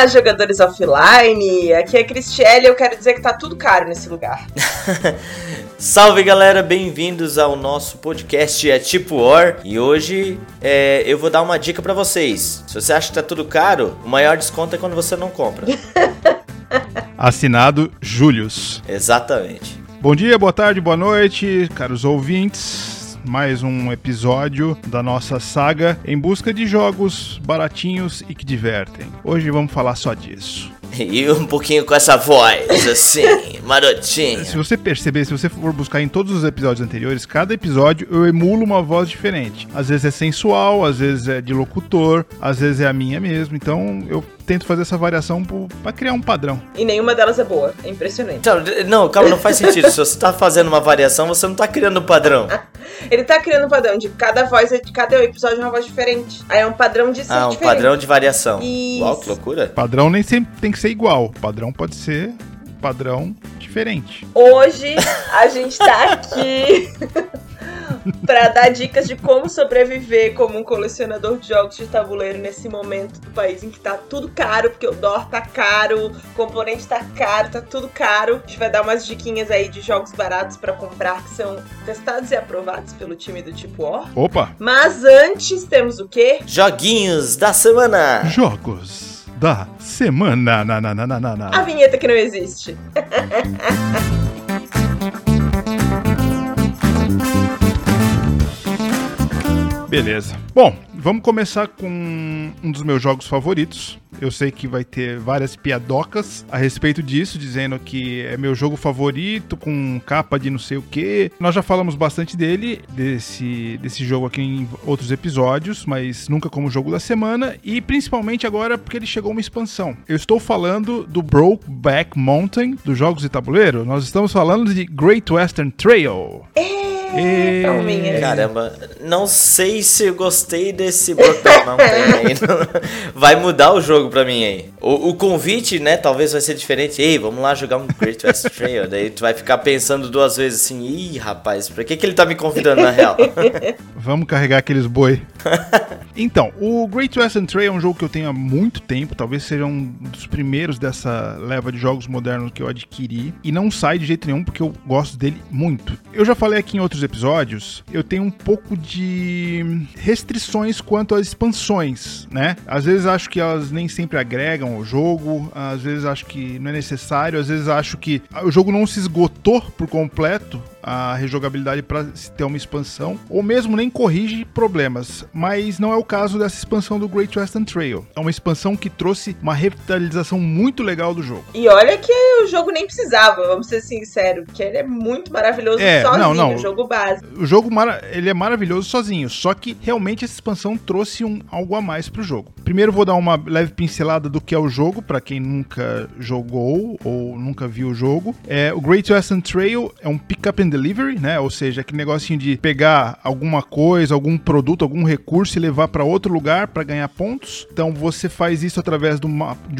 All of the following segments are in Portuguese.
Olá, jogadores offline! Aqui é a Cristiane e eu quero dizer que tá tudo caro nesse lugar. Salve galera, bem-vindos ao nosso podcast É Tipo War e hoje é, eu vou dar uma dica para vocês. Se você acha que tá tudo caro, o maior desconto é quando você não compra. Assinado Július. Exatamente. Bom dia, boa tarde, boa noite, caros ouvintes mais um episódio da nossa saga em busca de jogos baratinhos e que divertem. Hoje vamos falar só disso. E um pouquinho com essa voz, assim, marotinha. Se você perceber, se você for buscar em todos os episódios anteriores, cada episódio eu emulo uma voz diferente. Às vezes é sensual, às vezes é de locutor, às vezes é a minha mesmo. Então eu tento fazer essa variação para criar um padrão. E nenhuma delas é boa. É impressionante. Então, não, calma, não faz sentido. Se você tá fazendo uma variação, você não tá criando um padrão. Ele tá criando um padrão de cada voz, de cada episódio é uma voz diferente. Aí é um padrão de Ah, um diferente. padrão de variação. Isso. Uau, que loucura. Padrão nem sempre tem que ser igual. Padrão pode ser padrão diferente. Hoje a gente tá aqui pra dar dicas de como sobreviver como um colecionador de jogos de tabuleiro nesse momento do país em que tá tudo caro, porque o dólar tá caro, o componente tá caro, tá tudo caro. A gente vai dar umas diquinhas aí de jogos baratos pra comprar que são testados e aprovados pelo time do tipo War. Opa! Mas antes temos o quê? Joguinhos da semana. Jogos da semana. Na, na, na, na, na, na. A vinheta que não existe. Beleza. Bom, vamos começar com um dos meus jogos favoritos. Eu sei que vai ter várias piadocas a respeito disso, dizendo que é meu jogo favorito, com capa de não sei o que. Nós já falamos bastante dele, desse, desse jogo aqui em outros episódios, mas nunca como jogo da semana. E principalmente agora porque ele chegou uma expansão. Eu estou falando do Brokeback Mountain, dos jogos de tabuleiro. Nós estamos falando de Great Western Trail. É, palminha. Caramba, não sei se eu gostei desse aí. Vai mudar o jogo pra mim aí. O, o convite, né, talvez vai ser diferente. Ei, vamos lá jogar um Great West Trail. Daí tu vai ficar pensando duas vezes assim, ih, rapaz, pra que, que ele tá me convidando na real? Vamos carregar aqueles boi. então, o Great Western Trail é um jogo que eu tenho há muito tempo, talvez seja um dos primeiros dessa leva de jogos modernos que eu adquiri. E não sai de jeito nenhum porque eu gosto dele muito. Eu já falei aqui em outros episódios, eu tenho um pouco de restrições quanto às expansões, né? Às vezes acho que elas nem sempre agregam ao jogo, às vezes acho que não é necessário, às vezes acho que o jogo não se esgotou por completo a rejogabilidade para se ter uma expansão, ou mesmo nem corrige problemas. Mas não é o caso dessa expansão do Great Western Trail. É uma expansão que trouxe uma revitalização muito legal do jogo. E olha que o jogo nem precisava, vamos ser sinceros, porque ele é muito maravilhoso É, sozinho, não, não. o jogo básico. O jogo ele é maravilhoso sozinho, só que realmente essa expansão trouxe um algo a mais pro jogo. Primeiro vou dar uma leve pincelada do que é o jogo para quem nunca jogou ou nunca viu o jogo. É, o Great Western Trail é um pick-up and delivery, né? Ou seja, aquele negocinho de pegar alguma coisa, algum produto, algum recurso e levar para outro lugar para ganhar pontos. Então você faz isso através de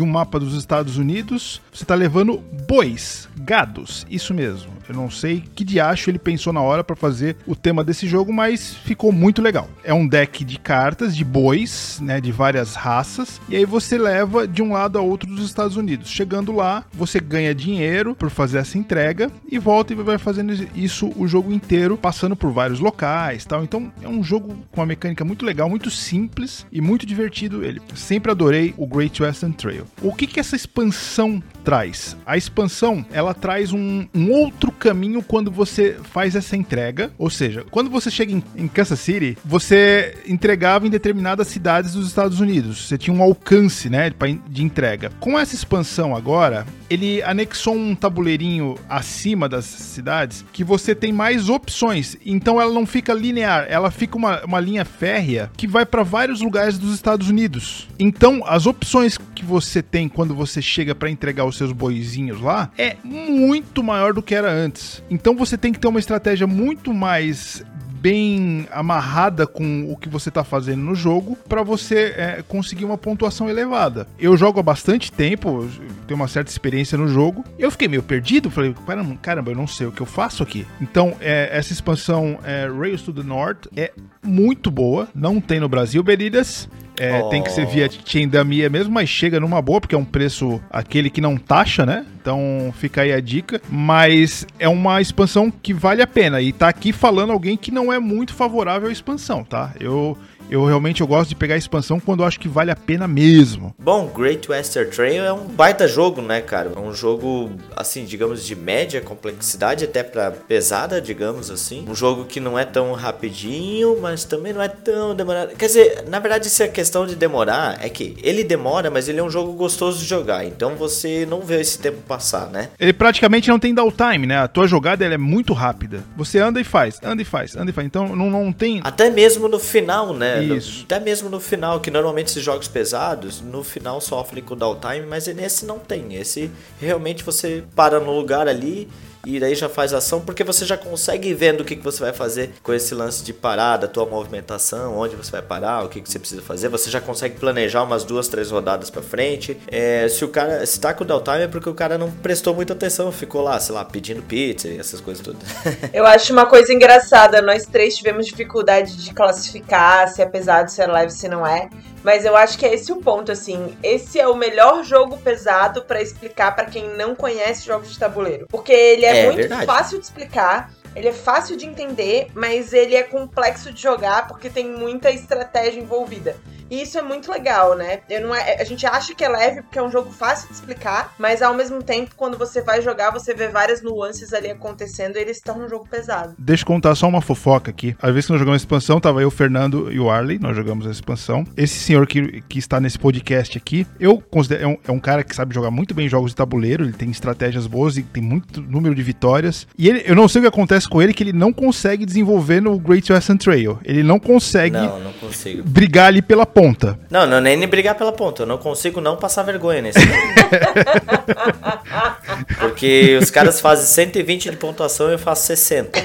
um mapa dos Estados Unidos. Você tá levando bois, gados, isso mesmo. Eu não sei que diacho ele pensou na hora para fazer o tema desse jogo, mas ficou muito legal. É um deck de cartas de bois, né, de várias raças, e aí você leva de um lado a outro dos Estados Unidos. Chegando lá, você ganha dinheiro por fazer essa entrega e volta e vai fazendo isso o jogo inteiro, passando por vários locais, tal. Então é um jogo com uma mecânica muito legal, muito simples e muito divertido ele. Sempre adorei o Great Western Trail. O que que essa expansão traz? A expansão, ela traz um, um outro caminho quando você faz essa entrega, ou seja, quando você chega em, em Kansas City, você entregava em determinadas cidades dos Estados Unidos. Você tinha um alcance, né, de entrega. Com essa expansão agora, ele anexou um tabuleirinho acima das cidades que você tem mais opções. Então ela não fica linear, ela fica uma, uma linha férrea que vai para vários lugares dos Estados Unidos. Então as opções que você tem quando você chega para entregar os seus boizinhos lá é muito maior do que era antes. Então você tem que ter uma estratégia muito mais bem amarrada com o que você tá fazendo no jogo para você é, conseguir uma pontuação elevada. Eu jogo há bastante tempo, tenho uma certa experiência no jogo. Eu fiquei meio perdido, falei, caramba, caramba eu não sei o que eu faço aqui. Então, é, essa expansão é, Rails to the North é muito boa, não tem no Brasil, Beridas. É, Tem que ser via Tindamia mesmo, mas chega numa boa, porque é um preço aquele que não taxa, né? Então fica aí a dica. Mas é uma expansão que vale a pena. E tá aqui falando alguém que não é muito favorável à expansão, tá? Eu eu realmente eu gosto de pegar a expansão quando eu acho que vale a pena mesmo. Bom, Great Western Trail é um baita jogo, né, cara? É um jogo, assim, digamos, de média complexidade, até para pesada, digamos assim. Um jogo que não é tão rapidinho, mas também não é tão demorado. Quer dizer, na verdade, se a questão de demorar é que ele demora, mas ele é um jogo gostoso de jogar. Então você não vê esse tempo passar, né? Ele praticamente não tem downtime, né? A tua jogada ela é muito rápida. Você anda e faz, anda e faz, anda e faz. Então não, não tem. Até mesmo no final, né? Isso. Até mesmo no final, que normalmente esses jogos pesados, no final sofrem com downtime, mas nesse não tem. Esse realmente você para no lugar ali e daí já faz ação, porque você já consegue vendo o que, que você vai fazer com esse lance de parada, tua movimentação, onde você vai parar, o que, que você precisa fazer. Você já consegue planejar umas duas, três rodadas para frente. É, se o cara se tá com downtime é porque o cara não prestou muita atenção, ficou lá, sei lá, pedindo pizza e essas coisas todas. Eu acho uma coisa engraçada, nós três tivemos dificuldade de classificar se é pesado, se é leve, se não é. Mas eu acho que é esse o ponto, assim. Esse é o melhor jogo pesado para explicar para quem não conhece jogos de tabuleiro. Porque ele é, é muito verdade. fácil de explicar. Ele é fácil de entender, mas ele é complexo de jogar porque tem muita estratégia envolvida. E isso é muito legal, né? Eu não é, a gente acha que é leve porque é um jogo fácil de explicar, mas ao mesmo tempo, quando você vai jogar, você vê várias nuances ali acontecendo e eles estão num jogo pesado. Deixa eu contar só uma fofoca aqui. Às vezes que nós jogamos a expansão, tava eu, o Fernando e o Arley, nós jogamos a expansão. Esse senhor que, que está nesse podcast aqui, eu considero, é um, é um cara que sabe jogar muito bem jogos de tabuleiro, ele tem estratégias boas e tem muito número de vitórias. E ele, eu não sei o que acontece com ele, que ele não consegue desenvolver no Great Western Trail. Ele não consegue não, não brigar ali pela ponta. Não, não nem brigar pela ponta. Eu não consigo não passar vergonha nesse. Porque os caras fazem 120 de pontuação e eu faço 60.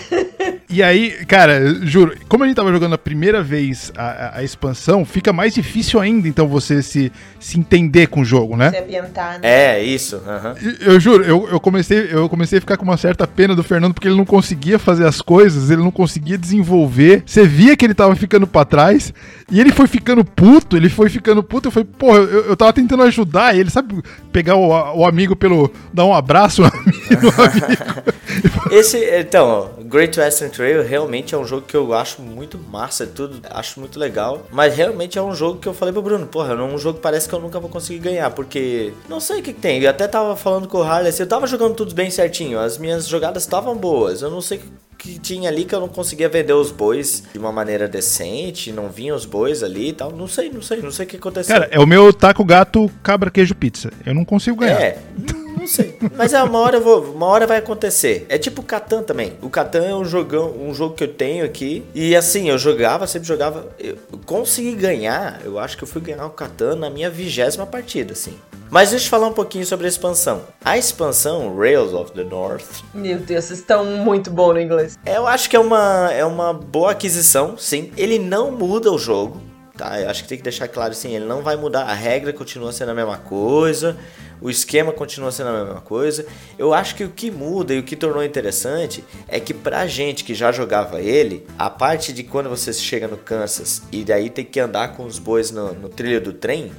E aí, cara, juro, como a gente tava jogando a primeira vez a, a, expansão, fica mais difícil ainda, então, você se, se entender com o jogo, né? Se ambientar, né? É, isso. Uhum. Eu juro, eu, eu, comecei, eu comecei a ficar com uma certa pena do Fernando, porque ele não conseguia fazer as coisas, ele não conseguia desenvolver. Você via que ele tava ficando para trás, e ele foi ficando puto, ele foi ficando puto. Eu falei, porra, eu, eu tava tentando ajudar ele, sabe? Pegar o, o amigo pelo. dar um abraço no amigo. amigo. Esse, então, Great Western Trail realmente é um jogo que eu acho muito massa, tudo, acho muito legal. Mas realmente é um jogo que eu falei pro Bruno, porra, é um jogo que parece que eu nunca vou conseguir ganhar, porque não sei o que, que tem. Eu até tava falando com o Harley, assim, eu tava jogando tudo bem certinho, as minhas jogadas estavam boas, eu não sei que tinha ali que eu não conseguia vender os bois de uma maneira decente, não vinham os bois ali e tal. Não sei, não sei, não sei o que aconteceu. Cara, é o meu taco gato cabra queijo pizza. Eu não consigo ganhar. É. Não sei. Mas é, uma hora, vou, uma hora vai acontecer. É tipo o Catan também. O Catan é um, jogão, um jogo que eu tenho aqui. E assim, eu jogava, sempre jogava. Eu consegui ganhar. Eu acho que eu fui ganhar o Catan na minha vigésima partida, assim. Mas deixa eu falar um pouquinho sobre a expansão. A expansão Rails of the North. Meu Deus, vocês estão muito bom no inglês. Eu acho que é uma, é uma boa aquisição, sim. Ele não muda o jogo, tá? Eu acho que tem que deixar claro assim, ele não vai mudar. A regra continua sendo a mesma coisa o esquema continua sendo a mesma coisa. Eu acho que o que muda e o que tornou interessante é que pra gente que já jogava ele, a parte de quando você chega no Kansas e daí tem que andar com os bois no, no trilho do trem,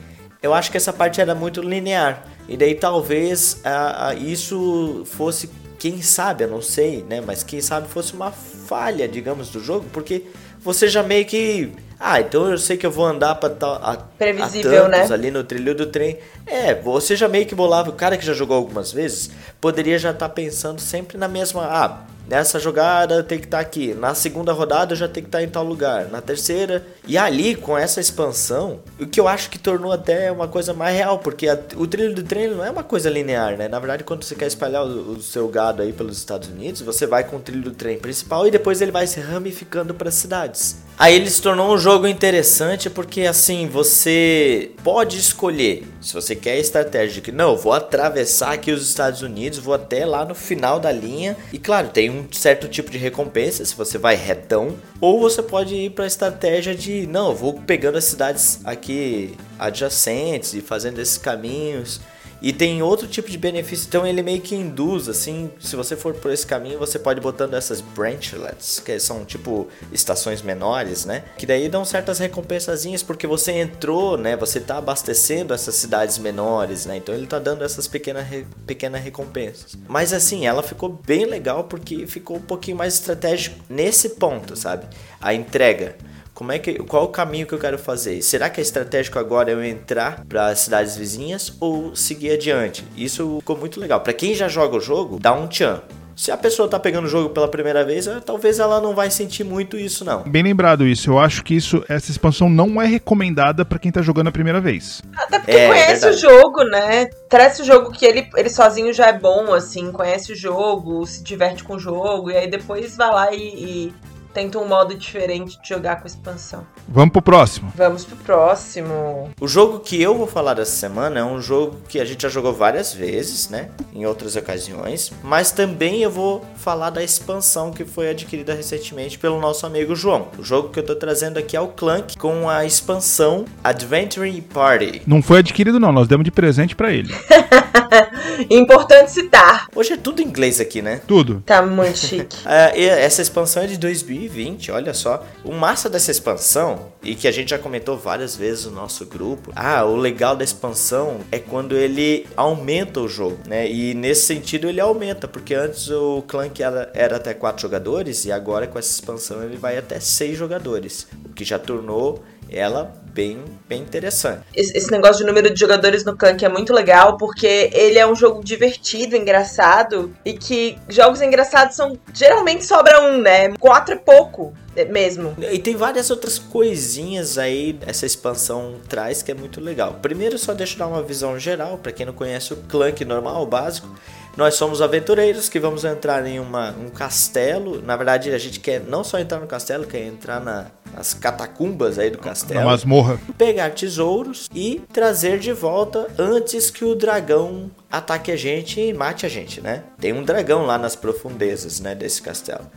eu acho que essa parte era muito linear. E daí talvez a, a, isso fosse, quem sabe, eu não sei, né? Mas quem sabe fosse uma falha, digamos, do jogo, porque você já meio que ah, então eu sei que eu vou andar para a, previsível, a né? ali no trilho do trem. É, você já meio que bolava, o cara que já jogou algumas vezes, poderia já estar tá pensando sempre na mesma, ah, Nessa jogada tem que estar tá aqui. Na segunda rodada já tem que estar tá em tal lugar. Na terceira. E ali, com essa expansão, o que eu acho que tornou até uma coisa mais real, porque a, o trilho do trem não é uma coisa linear, né? Na verdade, quando você quer espalhar o, o, seu gado aí pelos Estados Unidos, você vai com o trilho do trem principal e depois ele vai se ramificando para cidades. Aí ele se tornou um jogo interessante porque assim, você pode escolher se você quer a estratégia de que não, vou atravessar aqui os Estados Unidos, vou até lá no final da linha e claro, tem um certo tipo de recompensa se você vai retão, ou você pode ir para a estratégia de não, vou pegando as cidades aqui adjacentes e fazendo esses caminhos. E tem outro tipo de benefício, então ele meio que induz, assim, se você for por esse caminho, você pode ir botando essas branchlets, que são tipo estações menores, né? Que daí dão certas recompensazinhas porque você entrou, né? Você tá abastecendo essas cidades menores, né? Então ele tá dando essas pequenas, pequenas recompensas. Mas assim, ela ficou bem legal porque ficou um pouquinho mais estratégico nesse ponto, sabe? A entrega. Como é que, qual o caminho que eu quero fazer? Será que é estratégico agora eu entrar para as cidades vizinhas ou seguir adiante? Isso ficou muito legal. Para quem já joga o jogo, dá um tchan. Se a pessoa tá pegando o jogo pela primeira vez, eh, talvez ela não vai sentir muito isso, não. Bem lembrado isso. Eu acho que isso, essa expansão não é recomendada para quem tá jogando a primeira vez. Até porque é, conhece verdade. o jogo, né? Traz o jogo que ele, ele sozinho já é bom, assim, conhece o jogo, se diverte com o jogo, e aí depois vai lá e, e tenta um modo diferente de jogar com expansão. Vamos pro próximo. Vamos pro próximo. O jogo que eu vou falar dessa semana é um jogo que a gente já jogou várias vezes, né? Em outras ocasiões. Mas também eu vou falar da expansão que foi adquirida recentemente pelo nosso amigo João. O jogo que eu tô trazendo aqui é o Clank com a expansão Adventure Party. Não foi adquirido, não. Nós demos de presente para ele. Importante citar. Hoje é tudo inglês aqui, né? Tudo. Tá muito chique. é, essa expansão é de 2020, olha só. O massa dessa expansão, e que a gente já comentou várias vezes no nosso grupo, ah, o legal da expansão é quando ele aumenta o jogo, né? E nesse sentido ele aumenta, porque antes o Clank era, era até 4 jogadores e agora com essa expansão ele vai até 6 jogadores, o que já tornou ela bem, bem interessante. Esse negócio de número de jogadores no Clank é muito legal, porque ele é um jogo divertido, engraçado, e que jogos engraçados são. Geralmente sobra um, né? Quatro é pouco é mesmo. E tem várias outras coisinhas aí essa expansão traz que é muito legal. Primeiro, só deixa eu dar uma visão geral para quem não conhece o Clank normal, o básico. Nós somos aventureiros que vamos entrar em uma, um castelo. Na verdade, a gente quer não só entrar no castelo, quer entrar na, nas catacumbas aí do castelo. Na masmorra. Pegar tesouros e trazer de volta antes que o dragão ataque a gente e mate a gente, né? Tem um dragão lá nas profundezas, né, desse castelo.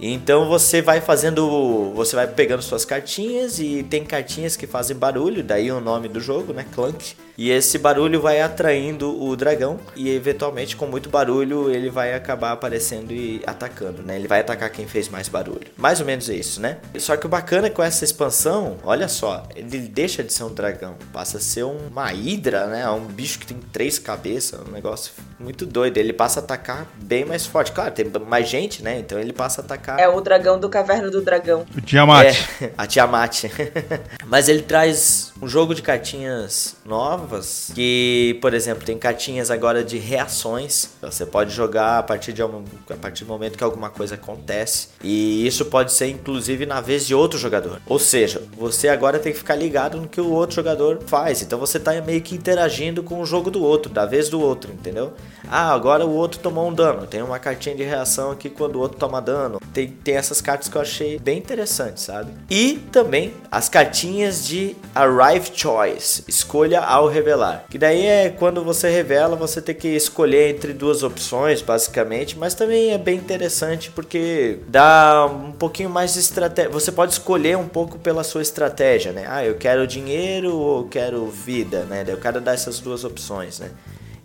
Então você vai fazendo, você vai pegando suas cartinhas e tem cartinhas que fazem barulho, daí o nome do jogo, né, Clank. E esse barulho vai atraindo o dragão e eventualmente com muito barulho ele vai acabar aparecendo e atacando, né? Ele vai atacar quem fez mais barulho. Mais ou menos isso, né? Só que o bacana é com essa expansão, olha só, ele deixa de ser um dragão, passa a ser uma hidra, né? Um bicho que tem três cabeças, um negócio muito doido. Ele passa a atacar bem mais forte. Claro, tem mais gente, né? Então ele passa a atacar. É o dragão do Caverna do Dragão. O Tiamat. É, a Tiamat. Mas ele traz um jogo de cartinhas novas que, por exemplo, tem cartinhas agora de reações. Você pode jogar a partir, de um, a partir do momento que alguma coisa acontece. E isso pode ser inclusive na vez de outro jogador. Ou seja, você agora tem que ficar ligado no que o outro jogador faz. Então você está meio que interagindo com o jogo do outro, da vez do outro, entendeu? Ah, agora o outro tomou um dano. Tem uma cartinha de reação aqui quando o outro toma dano. Tem, tem essas cartas que eu achei bem interessantes, sabe? E também as cartinhas de Arrive Choice, escolha ao revelar. Que daí é quando você revela, você tem que escolher entre duas opções, basicamente. Mas também é bem interessante porque dá um pouquinho mais de estratégia. Você pode escolher um pouco pela sua estratégia, né? Ah, eu quero dinheiro ou quero vida, né? Eu quero dar essas duas opções, né?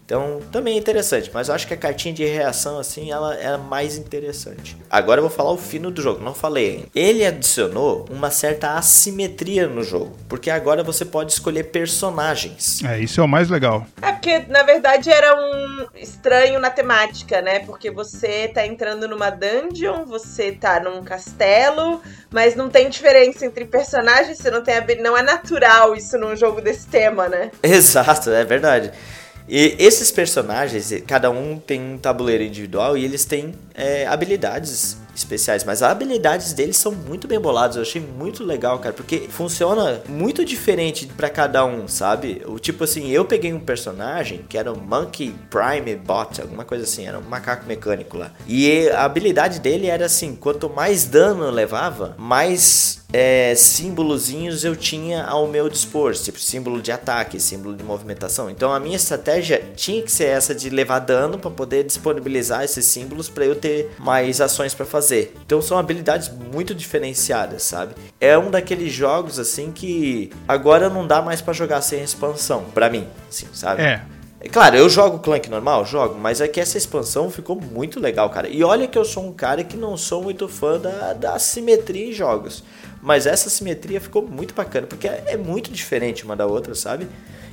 Então, também é interessante, mas eu acho que a cartinha de reação, assim, ela é mais interessante. Agora eu vou falar o fino do jogo, não falei ainda. Ele adicionou uma certa assimetria no jogo, porque agora você pode escolher personagens. É, isso é o mais legal. É porque, na verdade, era um estranho na temática, né? Porque você tá entrando numa dungeon, você tá num castelo, mas não tem diferença entre personagens, você não tem não é natural isso num jogo desse tema, né? Exato, é verdade. E esses personagens, cada um tem um tabuleiro individual e eles têm é, habilidades especiais, mas as habilidades deles são muito bem boladas. Eu achei muito legal, cara, porque funciona muito diferente para cada um, sabe? O tipo assim, eu peguei um personagem que era o Monkey Prime Bot, alguma coisa assim, era um macaco mecânico lá. E a habilidade dele era assim, quanto mais dano levava, mais é, símbolozinhos eu tinha ao meu dispor, tipo símbolo de ataque, símbolo de movimentação. Então a minha estratégia tinha que ser essa de levar dano para poder disponibilizar esses símbolos para eu ter mais ações para fazer. Então são habilidades muito diferenciadas, sabe? É um daqueles jogos assim que agora não dá mais para jogar sem expansão, para mim, sim, sabe? É. Claro, eu jogo Clank normal, jogo, mas é que essa expansão ficou muito legal, cara. E olha que eu sou um cara que não sou muito fã da, da simetria em jogos. Mas essa simetria ficou muito bacana, porque é, é muito diferente uma da outra, sabe?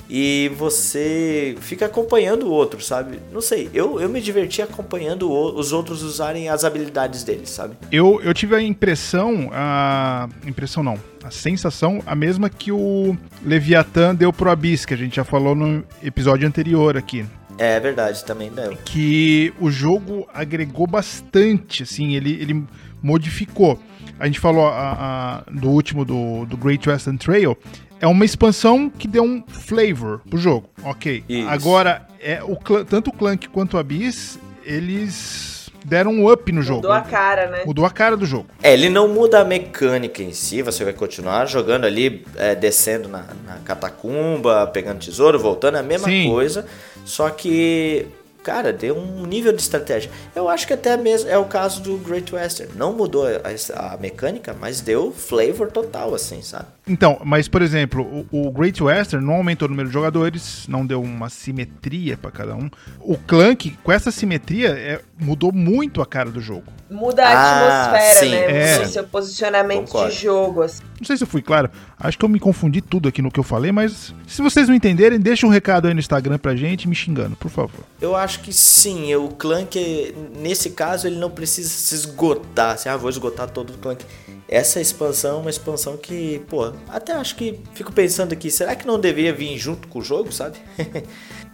E você fica acompanhando o outro, sabe? Não sei, eu, eu me diverti acompanhando o, os outros usarem as habilidades deles, sabe? Eu, eu tive a impressão, a impressão não, a sensação a mesma que o Leviathan deu pro Abyss, que a gente já falou no episódio anterior aqui. É verdade, também deu. Que o jogo agregou bastante, assim, ele, ele modificou. A gente falou a, a, do último do, do Great Western Trail, é uma expansão que deu um flavor pro jogo. Ok. Isso. Agora, é, o, tanto o Clank quanto o Abyss, eles deram um up no jogo. Mudou a cara, né? Mudou a cara do jogo. É, ele não muda a mecânica em si, você vai continuar jogando ali, é, descendo na, na, catacumba, pegando tesouro, voltando, é a mesma Sim. coisa, só que cara, deu um nível de estratégia. Eu acho que até mesmo é o caso do Great Western. Não mudou a, a mecânica, mas deu flavor total, assim, sabe? Então, mas por exemplo, o, o, Great Western não aumentou o número de jogadores, não deu uma simetria para cada um. O Clank, com essa simetria, é, mudou muito a cara do jogo. Muda a ah, atmosfera, sim, né? É. O seu posicionamento Concordo. de jogo. Assim. Não sei se eu fui claro. Acho que eu me confundi tudo aqui no que eu falei, mas se vocês não entenderem, deixa um recado aí no Instagram pra gente me xingando, por favor. Eu acho que sim. O Clank, nesse caso, ele não precisa se esgotar. Assim, ah, vou esgotar todo o Clank essa expansão é uma expansão que, pô, até acho que fico pensando aqui, será que não deveria vir junto com o jogo, sabe?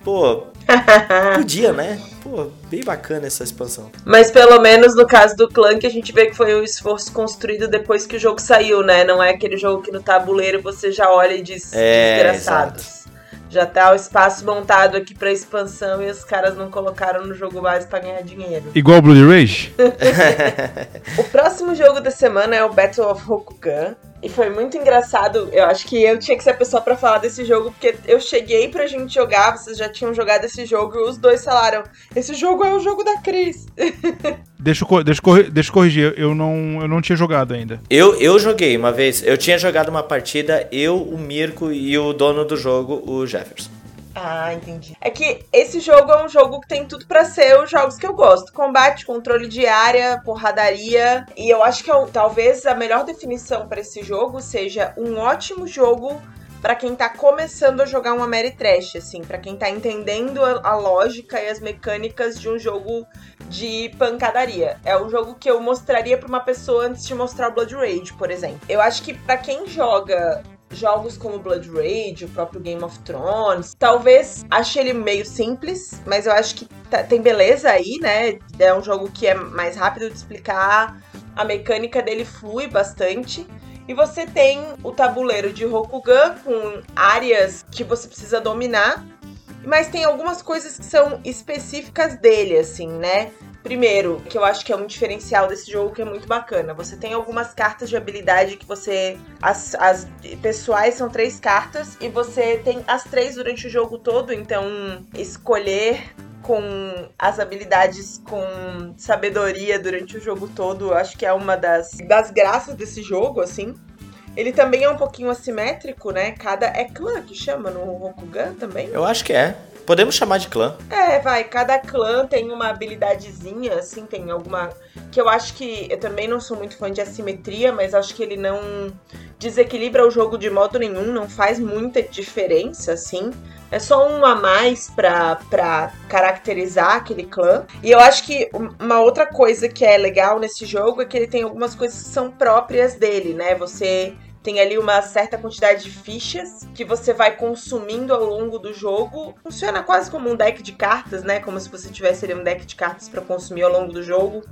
pô, podia, né? Pô, bem bacana essa expansão. Mas pelo menos no caso do Clank, a gente vê que foi um esforço construído depois que o jogo saiu, né? Não é aquele jogo que no tabuleiro você já olha e diz é, desgraçados. Exato já tá o espaço montado aqui pra expansão e os caras não colocaram no jogo base pra ganhar dinheiro. Igual o Bloody Rage? o próximo jogo da semana é o Battle of Rokugan. E foi muito engraçado. Eu acho que eu tinha que ser a pessoa para falar desse jogo, porque eu cheguei pra gente jogar, vocês já tinham jogado esse jogo, e os dois falaram: Esse jogo é o jogo da Cris. Deixa eu, deixa, eu, deixa eu corrigir, eu não, eu não tinha jogado ainda. Eu, eu joguei uma vez, eu tinha jogado uma partida, eu, o Mirko e o dono do jogo, o Jefferson. Ah, entendi. É que esse jogo é um jogo que tem tudo para ser os jogos que eu gosto: combate, controle de área, porradaria. E eu acho que eu, talvez a melhor definição para esse jogo seja um ótimo jogo para quem tá começando a jogar uma Mary Trash, assim, para quem tá entendendo a, a, lógica e as mecânicas de um jogo de pancadaria. É um jogo que eu mostraria para uma pessoa antes de mostrar o Blood Rage, por exemplo. Eu acho que para quem joga jogos como Blood Rage, o próprio Game of Thrones. Talvez ache ele meio simples, mas eu acho que tá, tem beleza aí, né? É um jogo que é mais rápido de explicar, a mecânica dele flui bastante. E você tem o tabuleiro de Rokugan com áreas que você precisa dominar, mas tem algumas coisas que são específicas dele, assim, né? Primeiro, que eu acho que é um diferencial desse jogo que é muito bacana. Você tem algumas cartas de habilidade que você. As, as pessoais são três cartas e você tem as três durante o jogo todo, então escolher com as habilidades com sabedoria durante o jogo todo, acho que é uma das, das graças desse jogo, assim. Ele também é um pouquinho assimétrico, né? Cada. É clã que chama no Rokugan também? Eu acho que é. Podemos chamar de clã. É, vai. Cada clã tem uma habilidadezinha, assim, tem alguma. Que eu acho que. Eu também não sou muito fã de assimetria, mas acho que ele não desequilibra o jogo de modo nenhum, não faz muita diferença, assim. É só um a mais pra, pra caracterizar aquele clã. E eu acho que uma outra coisa que é legal nesse jogo é que ele tem algumas coisas que são próprias dele, né? Você tem ali uma certa quantidade de fichas que você vai consumindo ao longo do jogo. Funciona quase como um deck de cartas, né? Como se você tivesse ali um deck de cartas para consumir ao longo do jogo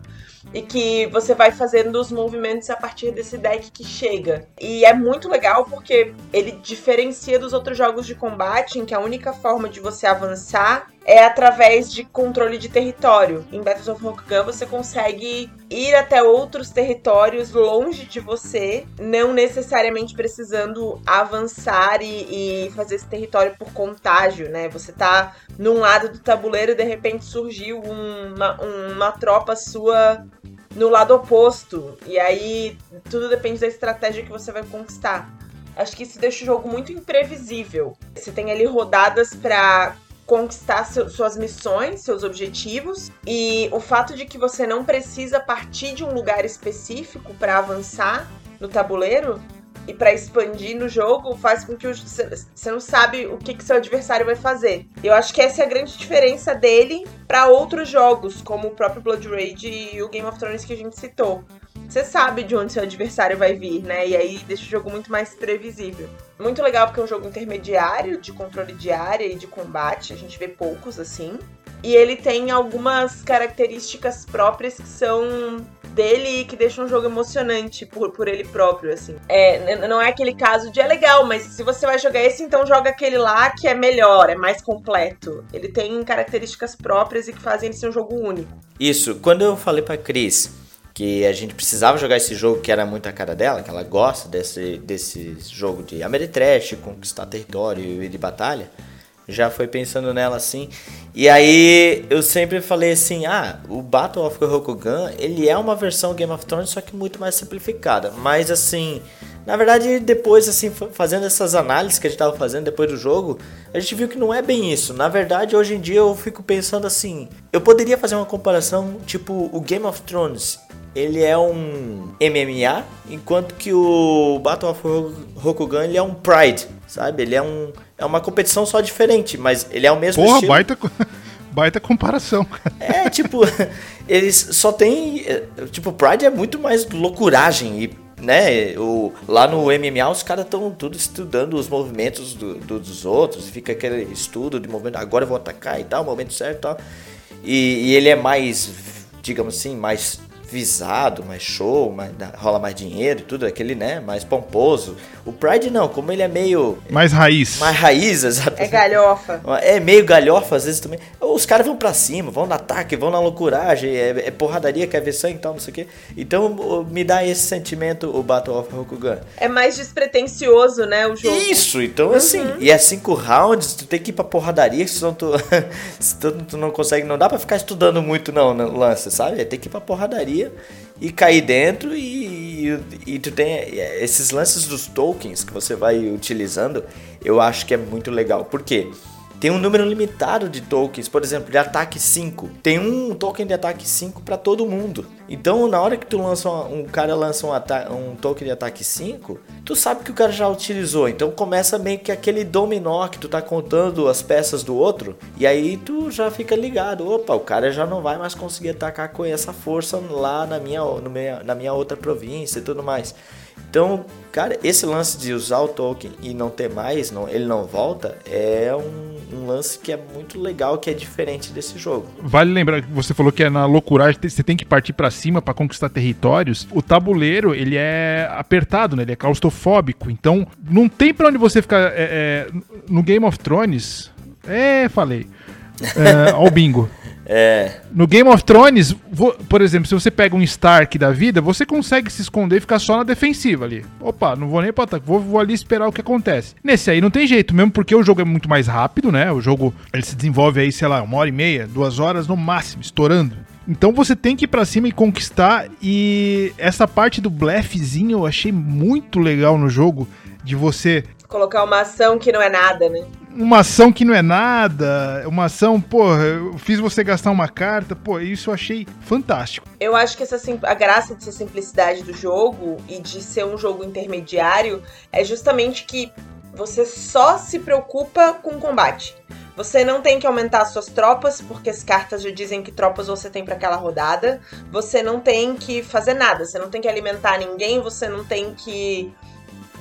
e que você vai fazendo os movimentos a partir desse deck que chega. E é muito legal porque ele diferencia dos outros jogos de combate em que a única forma de você avançar é através de controle de território. Em Battles of Rokugan você consegue ir até outros territórios longe de você, não necessariamente precisando avançar e, e fazer esse território por contágio, né? Você tá num lado do tabuleiro e de repente surgiu uma, uma tropa sua no lado oposto. E aí tudo depende da estratégia que você vai conquistar. Acho que isso deixa o jogo muito imprevisível. Você tem ali rodadas para conquistar seu, suas missões, seus objetivos, e o fato de que você não precisa partir de um lugar específico para avançar no tabuleiro e para expandir no jogo faz com que você não sabe o que, que seu adversário vai fazer. Eu acho que essa é a grande diferença dele para outros jogos, como o próprio Blood Rage e o Game of Thrones que a gente citou. Você sabe de onde seu adversário vai vir, né? E aí deixa o jogo muito mais previsível. Muito legal porque é um jogo intermediário, de controle de área e de combate. A gente vê poucos assim. E ele tem algumas características próprias que são dele que deixam o jogo emocionante por, por ele próprio, assim. É, não é aquele caso de é legal, mas se você vai jogar esse, então joga aquele lá que é melhor, é mais completo. Ele tem características próprias e que fazem ele ser um jogo único. Isso, quando eu falei pra Cris que a gente precisava jogar esse jogo que era muito a cara dela, que ela gosta desse, desse jogo de Ameritrash, conquistar território e de batalha, já foi pensando nela assim. E aí eu sempre falei assim, ah, o Battle of Rokugan, ele é uma versão Game of Thrones, só que muito mais simplificada. Mas assim, na verdade, depois assim, fazendo essas análises que a gente tava fazendo depois do jogo, a gente viu que não é bem isso. Na verdade, hoje em dia eu fico pensando assim, eu poderia fazer uma comparação, tipo, o Game of Thrones, ele é um MMA, enquanto que o Battle of Rokugan, ele é um Pride, sabe? Ele é um é uma competição só diferente, mas ele é o mesmo Porra, estilo. baita, baita comparação. É, tipo, eles só tem. Tipo, Pride é muito mais loucuragem e. Né, o, lá no MMA os caras estão tudo estudando os movimentos do, do, dos outros, fica aquele estudo de movimento, agora eu vou atacar e tal, momento certo e tal. E, e ele é mais, digamos assim, mais visado, mais show, mais, rola mais dinheiro e tudo, aquele, né, mais pomposo. O Pride não, como ele é meio... Mais raiz. Mais raiz, exato. É galhofa. É meio galhofa às vezes também. Os caras vão para cima, vão no ataque, vão na loucuragem, é, é, porradaria, quer ver sangue e tal, não sei o quê. Então me dá esse sentimento o Battle of Rokugan. É mais despretensioso, né, o jogo. Isso, então assim, uhum. assim, e é cinco rounds, tu tem que ir pra porradaria, senão tu, senão tu não consegue, não dá pra ficar estudando muito não no lance, sabe? Tem que ir pra porradaria e cair dentro e, e, tu tem esses lances dos tokens que você vai utilizando, eu acho que é muito legal. Por quê? Tem um número limitado de tokens, por exemplo, de ataque 5. Tem um token de ataque 5 para todo mundo. Então, na hora que tu lança um, um cara lança um, um, token de ataque 5, tu sabe que o cara já utilizou. Então começa meio que aquele dominó que tu tá contando as peças do outro, e aí tu já fica ligado. Opa, o cara já não vai mais conseguir atacar com essa força lá na minha, no minha, na minha outra província e tudo mais. Então, cara, esse lance de usar o token e não ter mais, não, ele não volta, é um, um, lance que é muito legal, que é diferente desse jogo. Vale lembrar que você falou que é na loucuragem, você tem que partir para cima para conquistar territórios. O tabuleiro, ele é apertado, né? Ele é claustrofóbico. Então, não tem para onde você ficar. É, é, no Game of Thrones. É, falei. É, ao bingo. É. No Game of Thrones, por exemplo, se você pega um Stark da vida, você consegue se esconder e ficar só na defensiva ali. Opa, não vou nem pra ataque, vou, vou ali esperar o que acontece. Nesse aí não tem jeito, mesmo porque o jogo é muito mais rápido, né? O jogo ele se desenvolve aí, sei lá, uma hora e meia, duas horas no máximo, estourando. Então você tem que ir pra cima e conquistar. E essa parte do blefzinho eu achei muito legal no jogo. De você. Colocar uma ação que não é nada, né? Uma ação que não é nada, uma ação, pô, eu fiz você gastar uma carta, pô, isso eu achei fantástico. Eu acho que essa, a graça dessa simplicidade do jogo e de ser um jogo intermediário é justamente que você só se preocupa com o combate. Você não tem que aumentar suas tropas, porque as cartas já dizem que tropas você tem para aquela rodada. Você não tem que fazer nada, você não tem que alimentar ninguém, você não tem que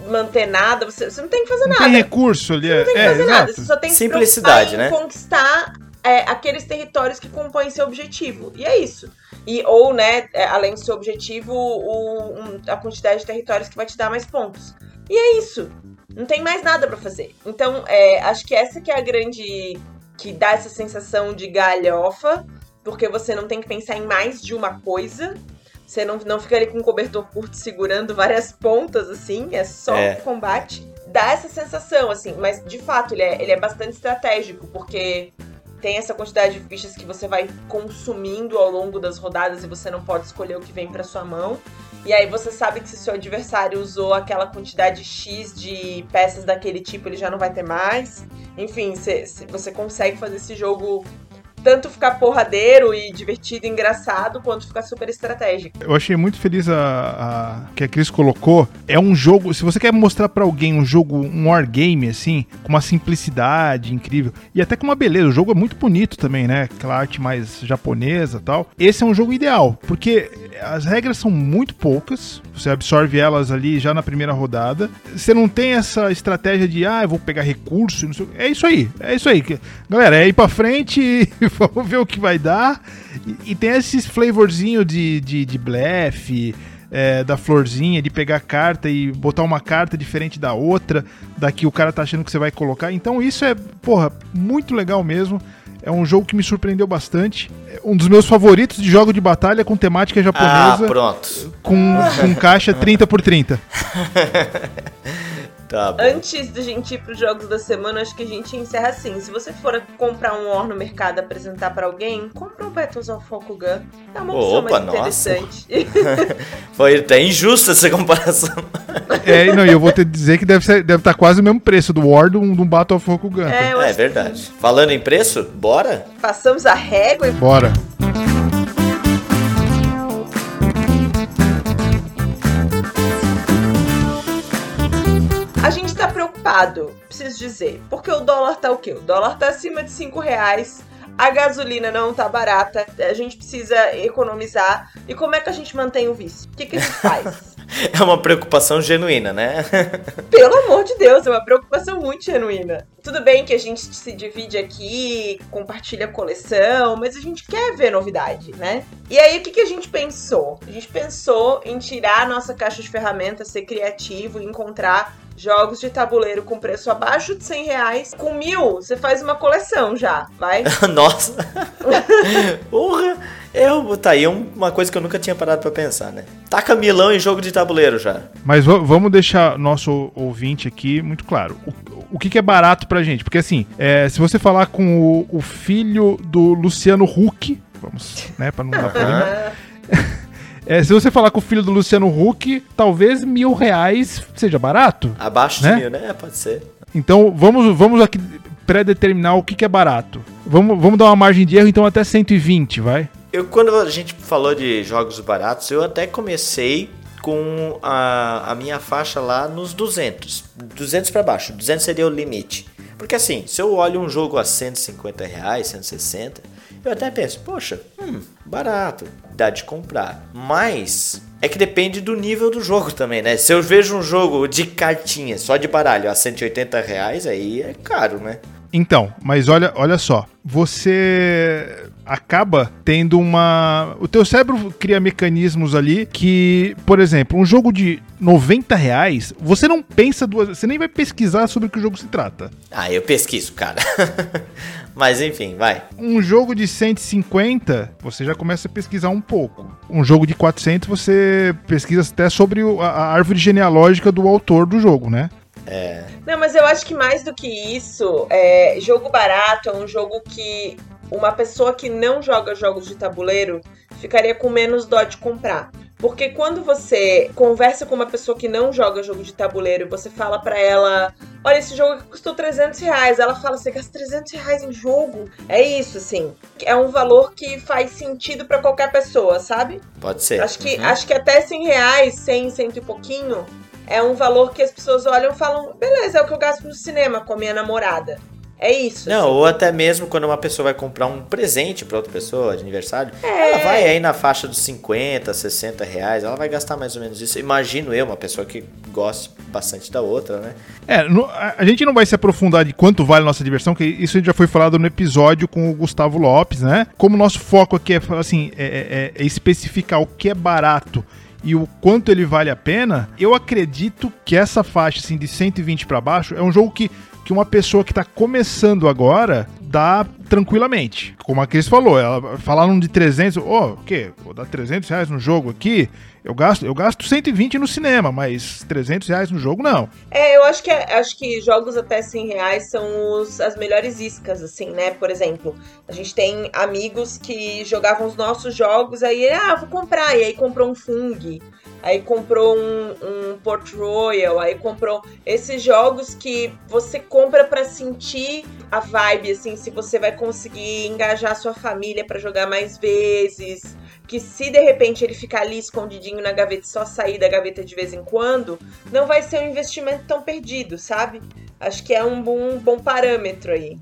manter nada, você, você não tem que fazer não nada. Tem recurso ali, você não tem que é, fazer exato. nada, você só tem que Simplicidade, né? conquistar é, aqueles territórios que compõem seu objetivo. E é isso. E, ou, né, é, além do seu objetivo, o, um, a quantidade de territórios que vai te dar mais pontos. E é isso. Não tem mais nada para fazer. Então, é, acho que essa que é a grande. que dá essa sensação de galhofa, porque você não tem que pensar em mais de uma coisa. Você não, não fica ali com um cobertor curto segurando várias pontas, assim, é só é. combate. Dá essa sensação, assim, mas de fato ele é, ele é bastante estratégico, porque tem essa quantidade de fichas que você vai consumindo ao longo das rodadas e você não pode escolher o que vem para sua mão. E aí você sabe que se seu adversário usou aquela quantidade X de peças daquele tipo, ele já não vai ter mais. Enfim, você consegue fazer esse jogo tanto ficar porradeiro e divertido e engraçado, quanto ficar super estratégico. Eu achei muito feliz a, a que a Cris colocou. É um jogo, se você quer mostrar para alguém um jogo, um wargame, assim, com uma simplicidade incrível, e até com uma beleza, o jogo é muito bonito também, né? Aquela arte mais japonesa tal. Esse é um jogo ideal, porque as regras são muito poucas, você absorve elas ali já na primeira rodada. Você não tem essa estratégia de, ah, eu vou pegar recurso, É isso aí, é isso aí. Galera, é ir pra frente e vamos ver o que vai dar. E, e tem esses flavorzinho de, de, de blefe, é, da florzinha, de pegar carta e botar uma carta diferente da outra, da que o cara tá achando que você vai colocar. Então isso é, porra, muito legal mesmo. É um jogo que me surpreendeu bastante. É um dos meus favoritos de jogo de batalha com temática japonesa. Ah, pronto. Com, com caixa 30 por 30. Tá Antes da gente ir pros jogos da semana, acho que a gente encerra assim. Se você for comprar um War no mercado apresentar para alguém, compra o Battles of Rokugan. É uma opção Opa, mais interessante. Foi até injusta essa comparação. É, não, e eu vou te dizer que deve, ser, deve estar tá quase o mesmo preço do War do, do Battle of Rokugan. É, é verdade. Falando em preço, bora? Passamos a régua e... Bora. Preciso dizer, porque o dólar tá o quê? O dólar tá acima de 5 reais, a gasolina não tá barata, a gente precisa economizar. E como é que a gente mantém o vício? O que, que a gente faz? é uma preocupação genuína, né? Pelo amor de Deus, é uma preocupação muito genuína. Tudo bem que a gente se divide aqui, compartilha coleção, mas a gente quer ver novidade, né? E aí, o que, que a gente pensou? A gente pensou em tirar a nossa caixa de ferramentas, ser criativo, encontrar jogos de tabuleiro com preço abaixo de 100 reais. Com mil, você faz uma coleção já, vai? Nossa! Porra! Eu, tá aí uma coisa que eu nunca tinha parado para pensar, né? Taca milão em jogo de tabuleiro já. Mas vamos deixar nosso ouvinte aqui muito claro. O, o que, que, é barato pra gente? Porque assim, é, se você falar com o, o, filho do Luciano Huck, vamos, né, pra não dar problema. É, se você falar com o filho do Luciano Huck, talvez mil reais seja barato. Abaixo né? de mil, né? Pode ser. Então vamos, vamos aqui pré-determinar o que, que é barato. Vamos, vamos dar uma margem de erro, então até 120, vai? Eu, quando a gente falou de jogos baratos, eu até comecei com a, a minha faixa lá nos 200. 200 para baixo. 200 seria o limite. Porque assim, se eu olho um jogo a 150 reais, 160, eu até penso, poxa, hum, barato, dá de comprar. Mas é que depende do nível do jogo também, né? Se eu vejo um jogo de cartinha, só de baralho, a 180 reais, aí é caro, né? Então, mas olha, olha só, você acaba tendo uma. O teu cérebro cria mecanismos ali que, por exemplo, um jogo de 90 reais, você não pensa duas. Você nem vai pesquisar sobre o que o jogo se trata. Ah, eu pesquiso, cara. Mas enfim, vai. Um jogo de 150, você já começa a pesquisar um pouco. Um jogo de 400, você pesquisa até sobre a árvore genealógica do autor do jogo, né? É. Não, mas eu acho que mais do que isso, é, jogo barato é um jogo que uma pessoa que não joga jogos de tabuleiro ficaria com menos dó de comprar. Porque quando você conversa com uma pessoa que não joga jogo de tabuleiro e você fala para ela: Olha, esse jogo custou 300 reais. Ela fala: Você gasta 300 reais em jogo? É isso, assim. É um valor que faz sentido para qualquer pessoa, sabe? Pode ser. Acho que, uhum. acho que até 100 reais, 100, cento e pouquinho, é um valor que as pessoas olham e falam: Beleza, é o que eu gasto no cinema com a minha namorada. É isso. Não, assim. ou até mesmo quando uma pessoa vai comprar um presente para outra pessoa de aniversário, é. ela vai aí na faixa dos 50, 60 reais, ela vai gastar mais ou menos isso. Imagino eu, uma pessoa que goste bastante da outra, né? É, no, a gente não vai se aprofundar de quanto vale a nossa diversão, que isso já foi falado no episódio com o Gustavo Lopes, né? Como o nosso foco aqui é, assim, é, é, é especificar o que é barato e o quanto ele vale a pena, eu acredito que essa faixa assim, de 120 para baixo é um jogo que que uma pessoa que está começando agora dá tranquilamente. Como a Cris falou, ela falaram de 300, oh, o quê? Vou dar 300 reais no jogo aqui? Eu gasto, eu gasto 120 no cinema, mas 300 reais no jogo não. É, eu acho que, acho que jogos até 100 reais são os, as melhores iscas, assim, né? Por exemplo, a gente tem amigos que jogavam os nossos jogos, aí, ah, vou comprar, e aí comprou um Fung, aí comprou um, um Port Royal, aí comprou esses jogos que você compra para sentir a vibe, assim, se você vai conseguir engajar sua família para jogar mais vezes que se de repente ele ficar ali escondidinho na gaveta e só sair da gaveta de vez em quando, não vai ser um investimento tão perdido, sabe? Acho que é um bom, bom parâmetro aí.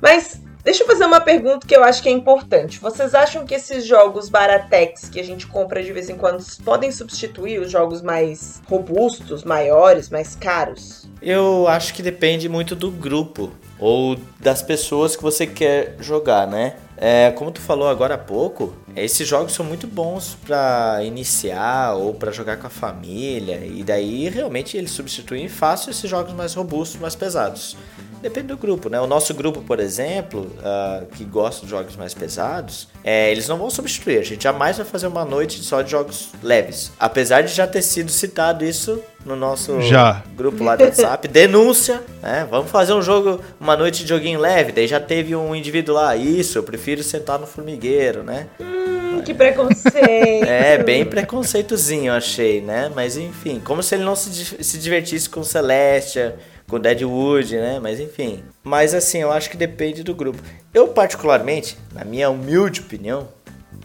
Mas deixa eu fazer uma pergunta que eu acho que é importante. Vocês acham que esses jogos Baratex que a gente compra de vez em quando podem substituir os jogos mais robustos, maiores, mais caros? Eu acho que depende muito do grupo ou das pessoas que você quer jogar, né? É, como tu falou agora há pouco, esses jogos são muito bons para iniciar ou para jogar com a família e daí realmente eles substituem fácil esses jogos mais robustos, mais pesados. Depende do grupo, né? O nosso grupo, por exemplo, uh, que gosta de jogos mais pesados, é, eles não vão substituir. A gente jamais vai fazer uma noite só de jogos leves. Apesar de já ter sido citado isso no nosso já. grupo lá do WhatsApp. Denúncia, né? Vamos fazer um jogo, uma noite de joguinho leve. Daí já teve um indivíduo lá. Isso, eu prefiro sentar no formigueiro, né? Hum, que preconceito. É, bem preconceitozinho, eu achei, né? Mas enfim, como se ele não se, se divertisse com Celestia com Deadwood, né? Mas enfim. Mas assim, eu acho que depende do grupo. Eu, particularmente, na minha humilde opinião,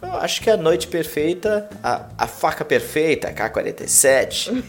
eu acho que a noite perfeita, a, a faca perfeita, a K-47,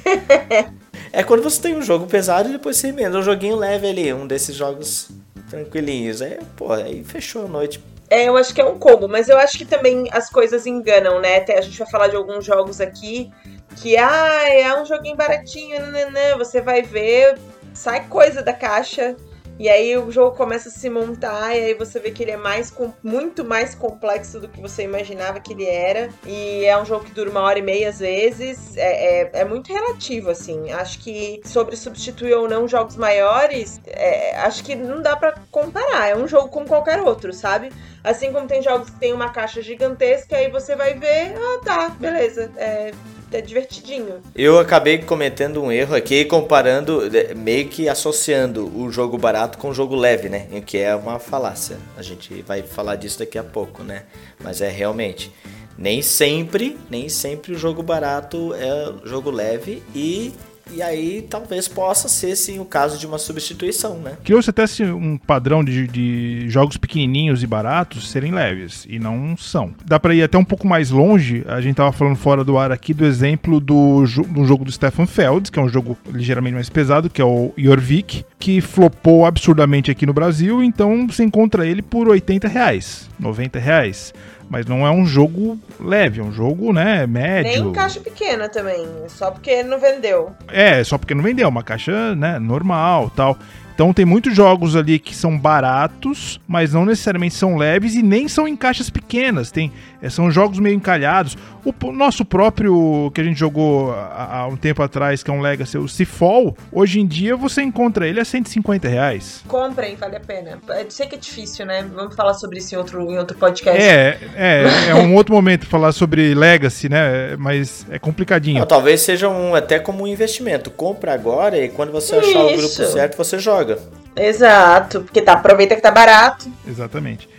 é quando você tem um jogo pesado e depois você emenda um joguinho leve ali, um desses jogos tranquilinhos. Aí, pô, aí fechou a noite. É, eu acho que é um combo, mas eu acho que também as coisas enganam, né? A gente vai falar de alguns jogos aqui que, ah, é um joguinho baratinho, nananã. você vai ver, sai coisa da caixa. E aí o jogo começa a se montar e aí você vê que ele é mais muito mais complexo do que você imaginava que ele era. E é um jogo que dura uma hora e meia às vezes. É, é, é muito relativo, assim. Acho que sobre substituir ou não jogos maiores, é, acho que não dá para comparar. É um jogo como qualquer outro, sabe? Assim como tem jogos que tem uma caixa gigantesca, aí você vai ver, ah tá, beleza. É, é divertidinho. Eu acabei cometendo um erro aqui, comparando, meio que associando o jogo barato com o jogo leve, né? O que é uma falácia. A gente vai falar disso daqui a pouco, né? Mas é realmente. Nem sempre, nem sempre o jogo barato é jogo leve e e aí talvez possa ser sim o caso de uma substituição, né? Criou-se até um padrão de, de, jogos pequenininhos e baratos serem leves, e não são. Dá para ir até um pouco mais longe, a gente tava falando fora do ar aqui do exemplo do, do jogo do Stefan Feld, que é um jogo ligeiramente mais pesado, que é o Jorvik, que flopou absurdamente aqui no Brasil, então você encontra ele por 80 reais, 90 reais. Mas não é um jogo leve, é um jogo, né, médio. Nem caixa pequena também, só porque não vendeu. É, só porque não vendeu, uma caixa, né, normal, tal. Então tem muitos jogos ali que são baratos, mas não necessariamente são leves e nem são em caixas pequenas. Tem, é, são jogos meio encalhados. O nosso próprio que a gente jogou há, um tempo atrás, que é um Legacy, o Seafall, hoje em dia você encontra ele a 150 reais. Comprem, vale a pena. Eu sei que é difícil, né? Vamos falar sobre isso em outro, em outro podcast. É, é, é um outro momento falar sobre Legacy, né? Mas é complicadinho. Não, talvez seja um, até como um investimento. Compra agora e quando você achar isso. o grupo certo, você joga joga. Exato, porque tá, aproveita que tá barato. Exatamente.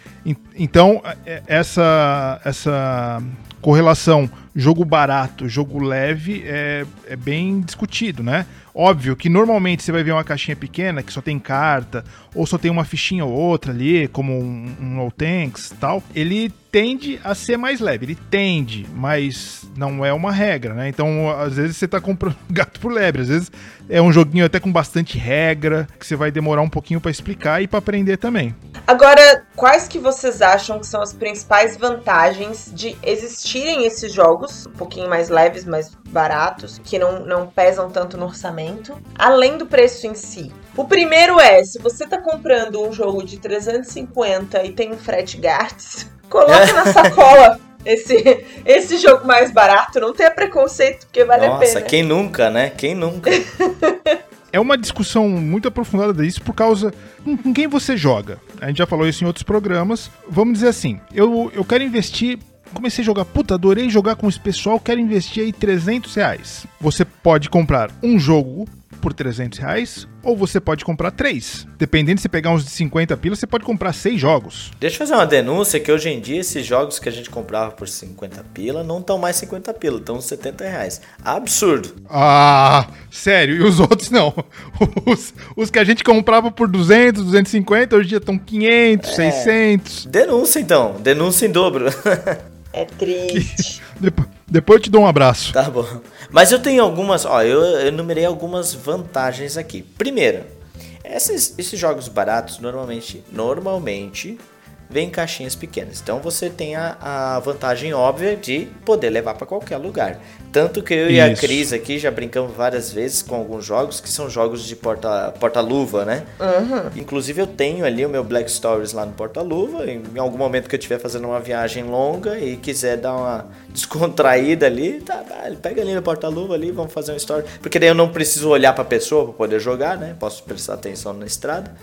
Então, é, essa, essa correlação jogo barato, jogo leve é, é bem discutido, né? Óbvio que normalmente você vai ver uma caixinha pequena que só tem carta, ou só tem uma fichinha ou outra ali, como um, um Tanks tal. Ele tende a ser mais leve, ele tende, mas não é uma regra, né? Então, às vezes você tá comprando gato por lebre, às vezes é um joguinho até com bastante regra, que você vai demorar um pouquinho para explicar e para aprender também. Agora, quais que vocês acham que são as principais vantagens de existirem esses jogos, um pouquinho mais leves, mais baratos, que não, não pesam tanto no orçamento, além do preço em si? O primeiro é, se você tá comprando um jogo de 350 e tem um frete grátis, coloca na sacola esse, esse jogo mais barato. Não tenha preconceito, porque vale Nossa, a pena. Nossa, quem nunca, né? Quem nunca? é uma discussão muito aprofundada disso por causa com quem você joga. A gente já falou isso em outros programas. Vamos dizer assim, eu, eu quero investir comecei a jogar, puta, adorei jogar com esse pessoal, quero investir aí 300 reais. Você pode comprar um jogo por 300 reais, ou você pode comprar três. Dependendo se pegar uns de 50 pilas, você pode comprar seis jogos. Deixa eu fazer uma denúncia que hoje em dia esses jogos que a gente comprava por 50 pila não estão mais 50 pila, estão 70 reais. Absurdo. Ah, sério, e os outros não. Os, os que a gente comprava por 200, 250, hoje em dia estão 500, é. 600. Denúncia então, denúncia em dobro. É triste. depois, depois eu te dou um abraço. Tá bom. Mas eu tenho algumas, ó, eu enumerei algumas vantagens aqui. Primeiro, esses, esses jogos baratos normalmente, normalmente vem em caixinhas pequenas. Então você tem a, a vantagem óbvia de poder levar para qualquer lugar. Tanto que eu Isso. e a Cris aqui já brincamos várias vezes com alguns jogos que são jogos de porta-luva, porta né? Uhum. Inclusive eu tenho ali o meu Black Stories lá no porta-luva. Em algum momento que eu estiver fazendo uma viagem longa e quiser dar uma descontraída ali, tá, pega ali no porta-luva ali, vamos fazer uma story. Porque daí eu não preciso olhar para a pessoa para poder jogar, né? Posso prestar atenção na estrada.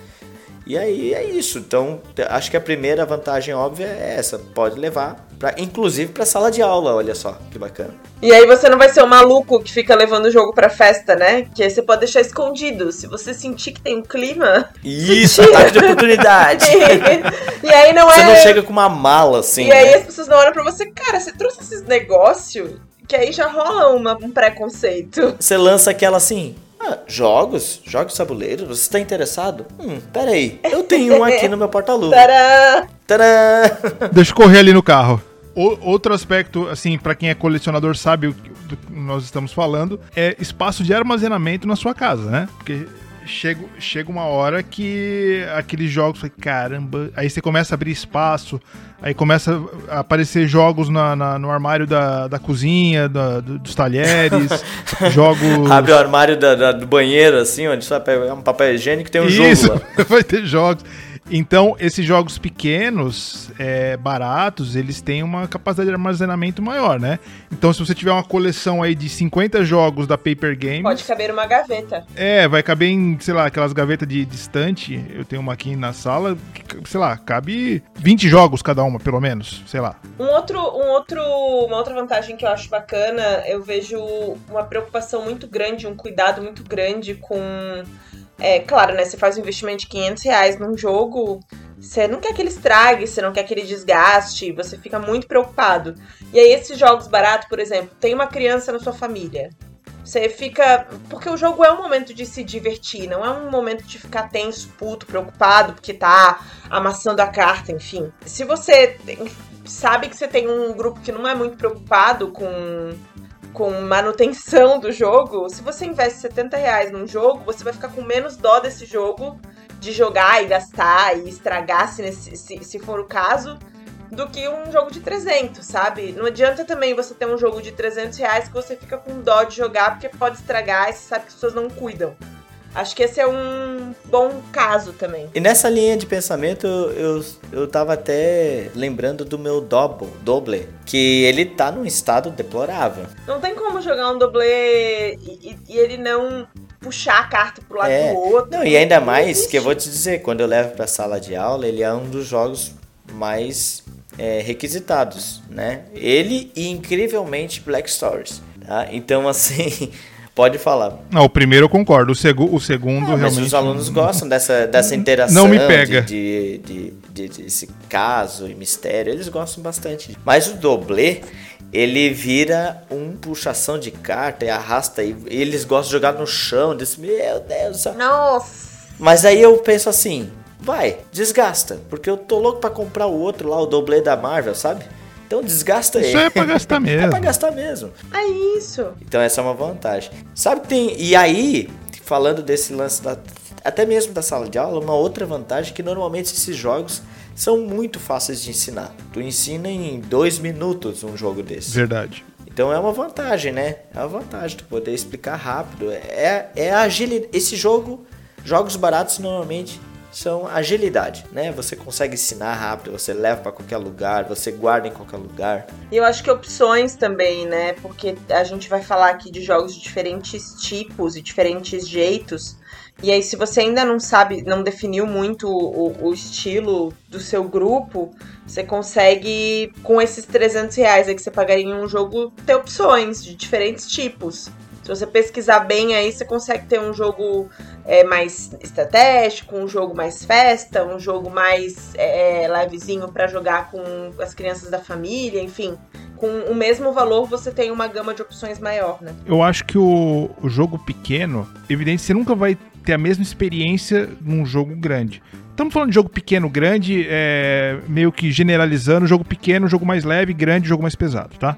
E aí é isso. Então, acho que a primeira vantagem óbvia é essa. Pode levar, pra, inclusive para sala de aula, olha só, que bacana. E aí você não vai ser o maluco que fica levando o jogo pra festa, né? Que aí você pode deixar escondido. Se você sentir que tem um clima. Isso, ataque de oportunidade. e aí não é. Você não chega com uma mala assim. E aí né? as pessoas não olham pra você, cara, você trouxe esses negócios que aí já rola uma, um preconceito. Você lança aquela assim, ah, jogos? Jogos tabuleiros? Você está interessado? Hum, peraí. Eu tenho um aqui no meu porta-luva. Tadã! Tadã! Deixa eu correr ali no carro. O, outro aspecto, assim, para quem é colecionador sabe o que nós estamos falando, é espaço de armazenamento na sua casa, né? Porque chega, chega uma hora que aqueles jogos, caramba, aí você começa a abrir espaço, aí começa a aparecer jogos na, na no armário da, da cozinha, da, dos talheres, jogos... Abre o armário da, da, do banheiro, assim, onde só é um papel higiênico tem um Isso, jogo lá. vai ter jogos. Então, esses jogos pequenos, é, baratos, eles têm uma capacidade de armazenamento maior, né? Então, se você tiver uma coleção aí de 50 jogos da Paper Games... Pode caber uma gaveta. É, vai caber em, sei lá, aquelas gavetas de distante. Eu tenho uma aqui na sala, que, sei lá, cabe 20 jogos cada uma, pelo menos, sei lá. Um outro, um outro, uma outra vantagem que eu acho bacana, eu vejo uma preocupação muito grande, um cuidado muito grande com é, claro, né? Você faz um investimento de 500 reais num jogo, você não quer que ele estrague, você não quer que ele desgaste, você fica muito preocupado. E aí, esses jogos baratos, por exemplo, tem uma criança na sua família. Você fica. Porque o jogo é um momento de se divertir, não é um momento de ficar tenso, puto, preocupado, porque tá amassando a carta, enfim. Se você sabe que você tem um grupo que não é muito preocupado com com manutenção do jogo, se você investe 70 reais num jogo, você vai ficar com menos dó desse jogo de jogar e gastar e estragar se, nesse, se, se for o caso, do que um jogo de 300, sabe? Não adianta também você ter um jogo de 300 reais que você fica com dó de jogar porque pode estragar e você sabe que as pessoas não cuidam. Acho que esse é um bom caso também. E nessa linha de pensamento, eu, eu tava até lembrando do meu Double, Doble, que ele tá num estado deplorável. Não tem como jogar um Doble e, e ele não puxar a carta pro lado é. do outro. Não, e ainda mais que eu vou te dizer, quando eu levo pra sala de aula, ele é um dos jogos mais é, requisitados, né? Ele e incrivelmente Black Stories, tá? Então, assim, Pode falar. Não, o primeiro eu concordo. O, segu o segundo ah, realmente. Mas os alunos gostam dessa, dessa interação. Não me pega. De, de, de, de, esse caso e mistério. Eles gostam bastante. Mas o doblê, ele vira um puxação de carta e arrasta. E eles gostam de jogar no chão. Diz, meu Deus. Nossa. Mas aí eu penso assim: vai, desgasta. Porque eu tô louco pra comprar o outro lá, o doblê da Marvel, sabe? Então desgasta Isso é pra gastar mesmo. é pra gastar mesmo. É isso. Então essa é uma vantagem. Sabe que tem. E aí, falando desse lance da. Até mesmo da sala de aula, uma outra vantagem é que normalmente esses jogos são muito fáceis de ensinar. Tu ensina em dois minutos um jogo desse. Verdade. Então é uma vantagem, né? É uma vantagem tu poder explicar rápido. É, é a agilidade. Esse jogo, jogos baratos normalmente são agilidade, né? Você consegue ensinar rápido, você leva para qualquer lugar, você guarda em qualquer lugar. E eu acho que opções também, né? Porque a gente vai falar aqui de jogos de diferentes tipos e diferentes jeitos. E aí, se você ainda não sabe, não definiu muito o, o, estilo do seu grupo, você consegue, com esses 300 reais aí que você pagaria em um jogo, ter opções de diferentes tipos. Se você pesquisar bem aí, você consegue ter um jogo é, mais estratégico, um jogo mais festa, um jogo mais é, é levezinho para jogar com as crianças da família, enfim. Com o mesmo valor, você tem uma gama de opções maior, né? Eu acho que o, o jogo pequeno, evidente, você nunca vai ter a mesma experiência num jogo grande. Estamos falando de jogo pequeno, grande, é, meio que generalizando, jogo pequeno, jogo mais leve, grande, jogo mais pesado, tá?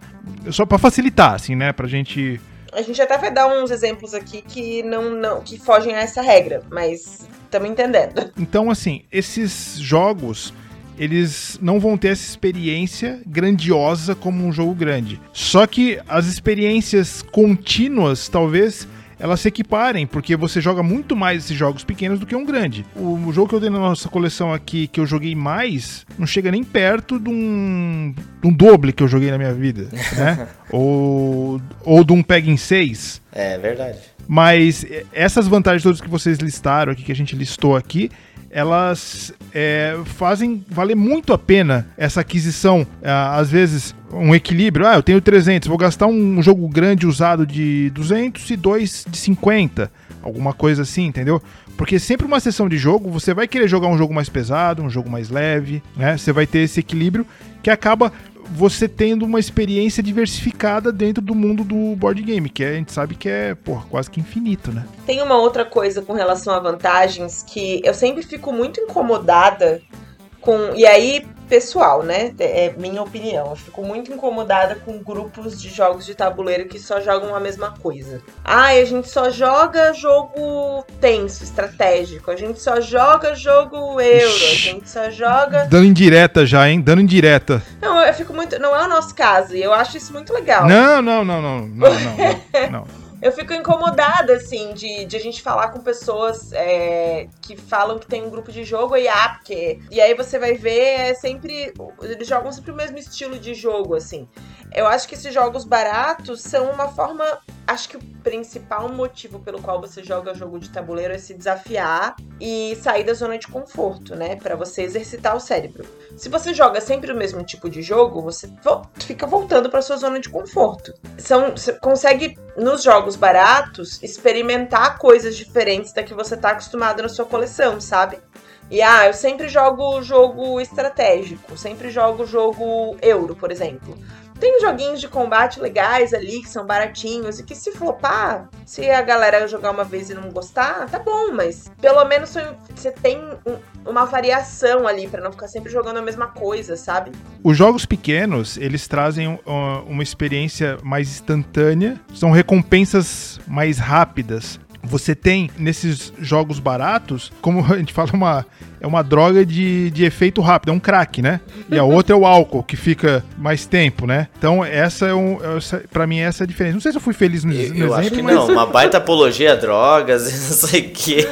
Só para facilitar, assim, né? Pra gente a gente até vai dar uns exemplos aqui que não, não que fogem a essa regra, mas estamos entendendo. Então, assim, esses jogos eles não vão ter essa experiência grandiosa como um jogo grande. Só que as experiências contínuas talvez elas se equiparem, porque você joga muito mais esses jogos pequenos do que um grande. O, jogo que eu dei na nossa coleção aqui, que eu joguei mais, não chega nem perto de um, de um doble que eu joguei na minha vida, né? ou, ou de um Peg em 6. É verdade. Mas essas vantagens todas que vocês listaram aqui, que a gente listou aqui, elas é, fazem valer muito a pena essa aquisição. É, às vezes, um equilíbrio. Ah, eu tenho 300, vou gastar um jogo grande usado de 200 e dois de 50. Alguma coisa assim, entendeu? Porque sempre uma sessão de jogo, você vai querer jogar um jogo mais pesado, um jogo mais leve, né? Você vai ter esse equilíbrio que acaba você tendo uma experiência diversificada dentro do mundo do board game, que a gente sabe que é, porra, quase que infinito, né? Tem uma outra coisa com relação a vantagens que eu sempre fico muito incomodada com. E aí, pessoal, né? É minha opinião. Eu fico muito incomodada com grupos de jogos de tabuleiro que só jogam a mesma coisa. Ah, a gente só joga jogo tenso, estratégico. A gente só joga jogo euro. A gente só joga. Dando indireta já, hein? Dando indireta. Não, eu fico muito. Não é o nosso caso. E eu acho isso muito legal. Não, não, não, não. Não, não, não. não eu fico incomodada, assim, de, de a gente falar com pessoas é, que falam que tem um grupo de jogo e ah, porque. E aí você vai ver, é sempre. Eles jogam sempre o mesmo estilo de jogo, assim. Eu acho que esses jogos baratos são uma forma. Acho que o principal motivo pelo qual você joga jogo de tabuleiro é se desafiar e sair da zona de conforto, né? Para você exercitar o cérebro. Se você joga sempre o mesmo tipo de jogo, você fica voltando para sua zona de conforto. São, você consegue nos jogos baratos experimentar coisas diferentes da que você está acostumado na sua coleção, sabe? E ah, eu sempre jogo jogo estratégico, sempre jogo jogo euro, por exemplo. Tem joguinhos de combate legais ali, que são baratinhos, e que se flopar, se a galera jogar uma vez e não gostar, tá bom, mas pelo menos você tem um, uma variação ali, para não ficar sempre jogando a mesma coisa, sabe? Os jogos pequenos, eles trazem uma experiência mais instantânea, são recompensas mais rápidas você tem nesses jogos baratos, como a gente fala, uma, é uma droga de, de efeito rápido, é um crack, né? E a outra é o álcool, que fica mais tempo, né? Então, essa é um. Essa, pra mim, essa é a diferença. Não sei se eu fui feliz no, eu, no eu exemplo. acho que mas... não, uma baita apologia a drogas, não sei o quê.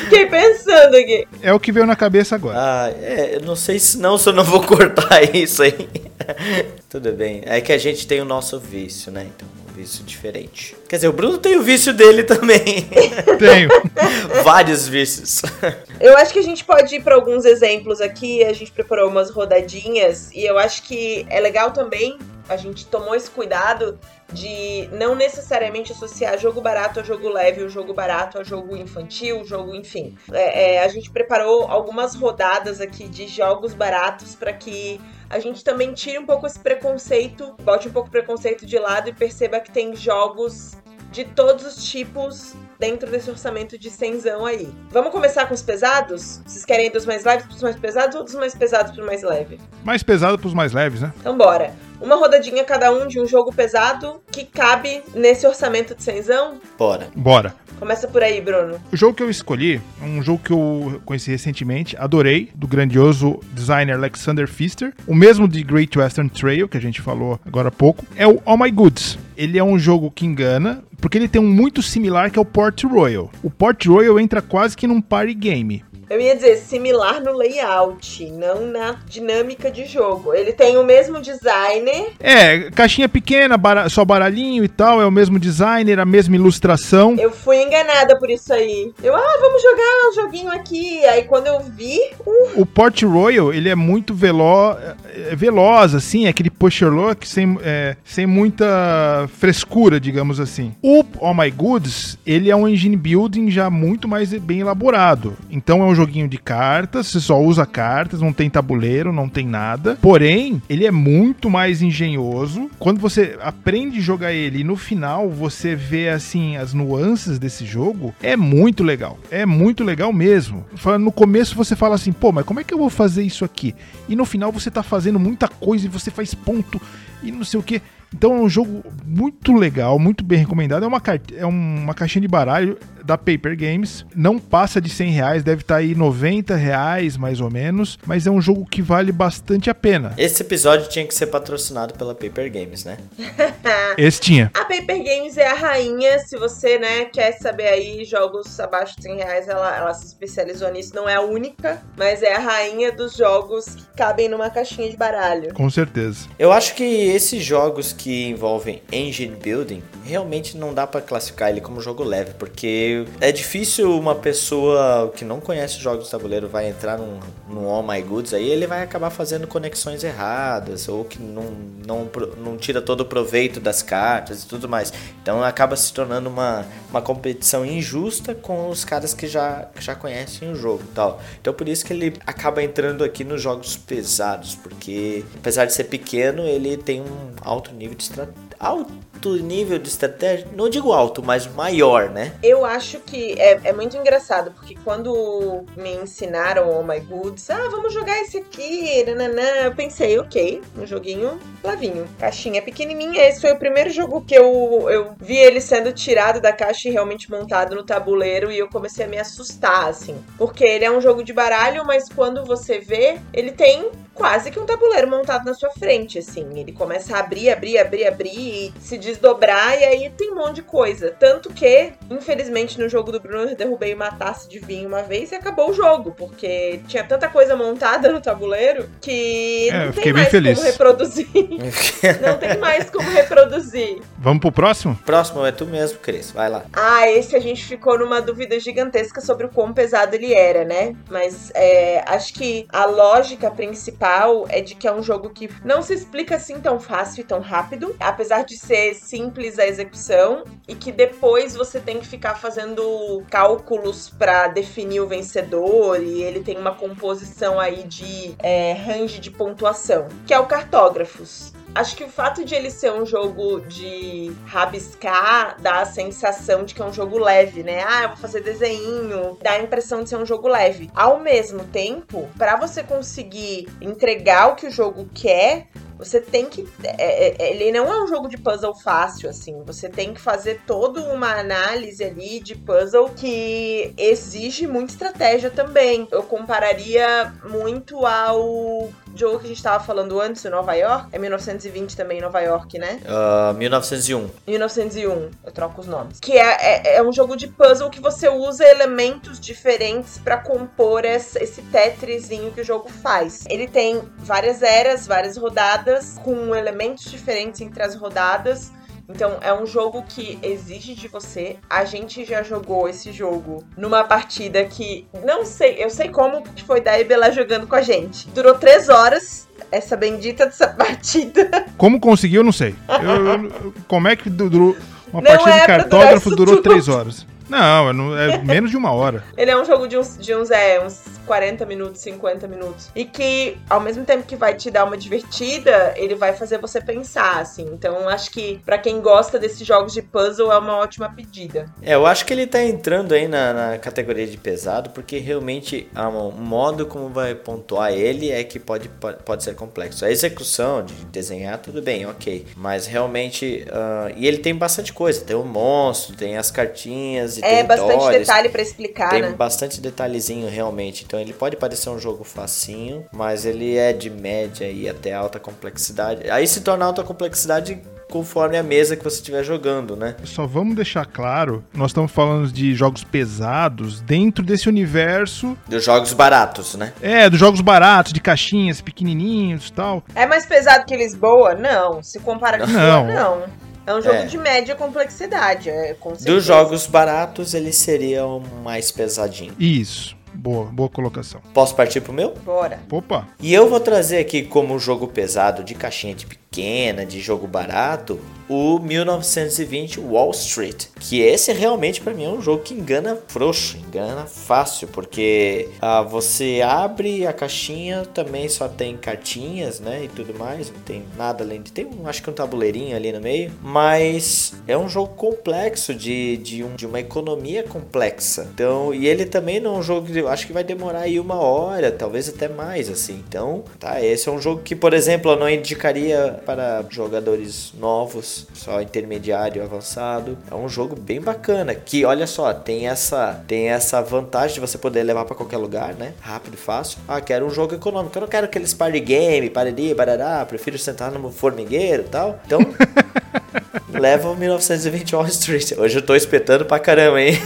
Fiquei pensando aqui. É o que veio na cabeça agora. Ah, é, eu não sei se não, se eu não vou cortar isso aí. Tudo bem. É que a gente tem o nosso vício, né? Então vício diferente. Quer dizer, o Bruno tem o vício dele também. Tenho. Vários vícios. Eu acho que a gente pode ir para alguns exemplos aqui. A gente preparou umas rodadinhas e eu acho que é legal também. A gente tomou esse cuidado de não necessariamente associar jogo barato a jogo leve, o jogo barato a jogo infantil, jogo, enfim. É, é, a gente preparou algumas rodadas aqui de jogos baratos para que a gente também tire um pouco esse preconceito, bote um pouco o preconceito de lado e perceba que tem jogos de todos os tipos dentro desse orçamento de cenzão aí. Vamos começar com os pesados? Vocês querem ir dos mais leves pros mais pesados ou dos mais pesados pro mais leve? Mais pesado pros mais leves, né? Então bora. Uma rodadinha cada um de um jogo pesado que cabe nesse orçamento de cenzão? Bora. Bora. Começa por aí, Bruno. O jogo que eu escolhi é um jogo que eu conheci recentemente, adorei, do grandioso designer Alexander Pfister, o mesmo de Great Western Trail, que a gente falou agora há pouco, é o All My Goods. Ele é um jogo que engana, porque ele tem um muito similar que é o Port Royal. O Port Royal entra quase que num party game. Eu ia dizer similar no layout, não na dinâmica de jogo. Ele tem o mesmo designer. É, caixinha pequena, bara- só baralhinho e tal, é o mesmo designer, a mesma ilustração. Eu fui enganada por isso aí. Eu, ah, vamos jogar um joguinho aqui. Aí quando eu vi, uh, O Port Royal, ele é muito velo é veloz, assim, é aquele pusher look sem, é, sem muita frescura, digamos assim. O Oh My Goods, ele é um engine building já muito mais bem elaborado. Então é um joguinho de cartas, você só usa cartas, não tem tabuleiro, não tem nada. Porém, ele é muito mais engenhoso. Quando você aprende a jogar ele e no final você vê, assim, as nuances desse jogo, é muito legal. É muito legal mesmo. No começo você fala assim, pô, mas como é que eu vou fazer isso aqui? E no final você tá fazendo muita coisa e você faz ponto e não sei o que. Então é um jogo muito legal, muito bem recomendado. É uma, é uma caixinha de baralho da Paper Games. Não passa de 100 reais, deve estar aí 90 reais mais ou menos. Mas é um jogo que vale bastante a pena. Esse episódio tinha que ser patrocinado pela Paper Games, né? Esse tinha. a Paper Games é a rainha. Se você, né, quer saber aí jogos abaixo de 100 reais, ela, ela se especializou nisso. Não é a única, mas é a rainha dos jogos que cabem numa caixinha de baralho. Com certeza. Eu acho que esses jogos que envolvem engine building realmente não dá pra classificar ele como jogo leve, porque é difícil uma pessoa que não conhece jogos de tabuleiro vai entrar num, num All My Goods aí, ele vai acabar fazendo conexões erradas ou que não, não, não tira todo o proveito das cartas e tudo mais. Então acaba se tornando uma, uma competição injusta com os caras que já, que já conhecem o jogo tal. Então por isso que ele acaba entrando aqui nos jogos pesados, porque apesar de ser pequeno, ele tem um alto nível de estratégia. Alto nível de estratégia, não digo alto, mas maior, né? Eu acho que é, é muito engraçado, porque quando me ensinaram Oh My Goods, ah, vamos jogar esse aqui, nananã, eu pensei, ok, um joguinho levinho, caixinha pequenininha. Esse foi o primeiro jogo que eu, eu vi ele sendo tirado da caixa e realmente montado no tabuleiro, e eu comecei a me assustar, assim. Porque ele é um jogo de baralho, mas quando você vê, ele tem quase que um tabuleiro montado na sua frente, assim. Ele começa a abrir, abrir, abrir, abrir e se desdobrar, e aí tem um monte de coisa. Tanto que, infelizmente, no jogo do Bruno eu derrubei uma taça de vinho uma vez e acabou o jogo, porque tinha tanta coisa montada no tabuleiro que É, não tem mais feliz. como reproduzir. não tem mais como reproduzir. Vamos pro próximo? Próximo é tu mesmo, Cris. Vai lá. Ah, esse a gente ficou numa dúvida gigantesca sobre o quão pesado ele era, né? Mas é, acho que a lógica principal é de que é um jogo que não se explica assim tão fácil e tão rápido, apesar de ser simples a execução, e que depois você tem que ficar fazendo cálculos pra definir o vencedor, e ele tem uma composição aí de é, range de pontuação, que é o Cartógrafos. Acho que o fato de ele ser um jogo de rabiscar dá a sensação de que é um jogo leve, né? Ah, eu vou fazer desenho, dá a impressão de ser um jogo leve. Ao mesmo tempo, pra você conseguir entregar o que o jogo quer, você tem que. é, é, ele não é um jogo de puzzle fácil, assim. Você tem que fazer toda uma análise ali de puzzle que exige muita estratégia também. Eu compararia muito ao jogo que a gente tava falando antes, o Nova York. É 1920 também, Nova York, né? Ah, 1901. 1901, eu troco os nomes. Que é, é, é um jogo de puzzle que você usa elementos diferentes pra compor esse, esse tetrizinho que o jogo faz. Ele tem várias eras, várias rodadas, com elementos diferentes entre as rodadas. Então é um jogo que exige de você. A gente já jogou esse jogo numa partida que não sei, eu sei como que foi da Ibe lá jogando com a gente. Durou três horas. Essa bendita dessa partida. Como conseguiu, eu não sei. Eu- eu- como é que du- durou. Uma Não partida é de cartógrafo durou tudo. três horas. Não, é no- é menos de uma hora. Ele é um jogo de uns, de uns, é, uns 40 minutos, 50 minutos. E que, ao mesmo tempo que vai te dar uma divertida, ele vai fazer você pensar, assim. Então, acho que pra quem gosta desses jogos de puzzle, é uma ótima pedida. É, eu acho que ele tá entrando aí na, na categoria de pesado, porque realmente o modo como vai pontuar ele é que pode, pode, ser complexo. A execução de desenhar, tudo bem, ok. Mas realmente. ah, e ele tem bastante coisa. Tem o monstro, tem as cartinhas e É bastante territórios. detalhe pra explicar, Tem né? bastante detalhezinho realmente. Então ele pode parecer um jogo facinho, mas ele é de média e até alta complexidade. Aí se torna alta complexidade conforme a mesa que você estiver jogando, né? Só vamos deixar claro, nós estamos falando de jogos pesados dentro desse universo. Dos jogos baratos, né? É, dos jogos baratos, de caixinhas, pequenininhos e tal. É mais pesado que Lisboa? Não. Se compara com Lisboa, Não. não. É um jogo É. de média complexidade, é, com certeza. Dos jogos baratos, eles seriam mais pesadinhos. Isso. Boa, boa colocação. Posso partir pro meu? Bora. Opa, E eu vou trazer aqui como jogo pesado de caixinha de pequena, de jogo barato, o 1920 Wall Street. Que esse realmente pra mim é um jogo que engana frouxo, engana fácil, porque ah, você abre a caixinha, também só tem cartinhas, né, e tudo mais, não tem nada além de tem um, acho que um tabuleirinho ali no meio, mas é um jogo complexo de, de, um, de uma economia complexa. Então, e ele também não é um jogo que acho que vai demorar aí uma hora, talvez até mais assim. Então, tá, esse é um jogo que, por exemplo, eu não indicaria para jogadores novos, só intermediário, avançado. É um jogo bem bacana, que olha só, tem essa tem essa vantagem de você poder levar para qualquer lugar, né? Rápido fácil. Ah, quero um jogo econômico. Eu não quero aqueles party game, pariri, barará, prefiro sentar no formigueiro e tal. Então, leva o 1920 Wall Street. Hoje eu tô espetando pra caramba, hein?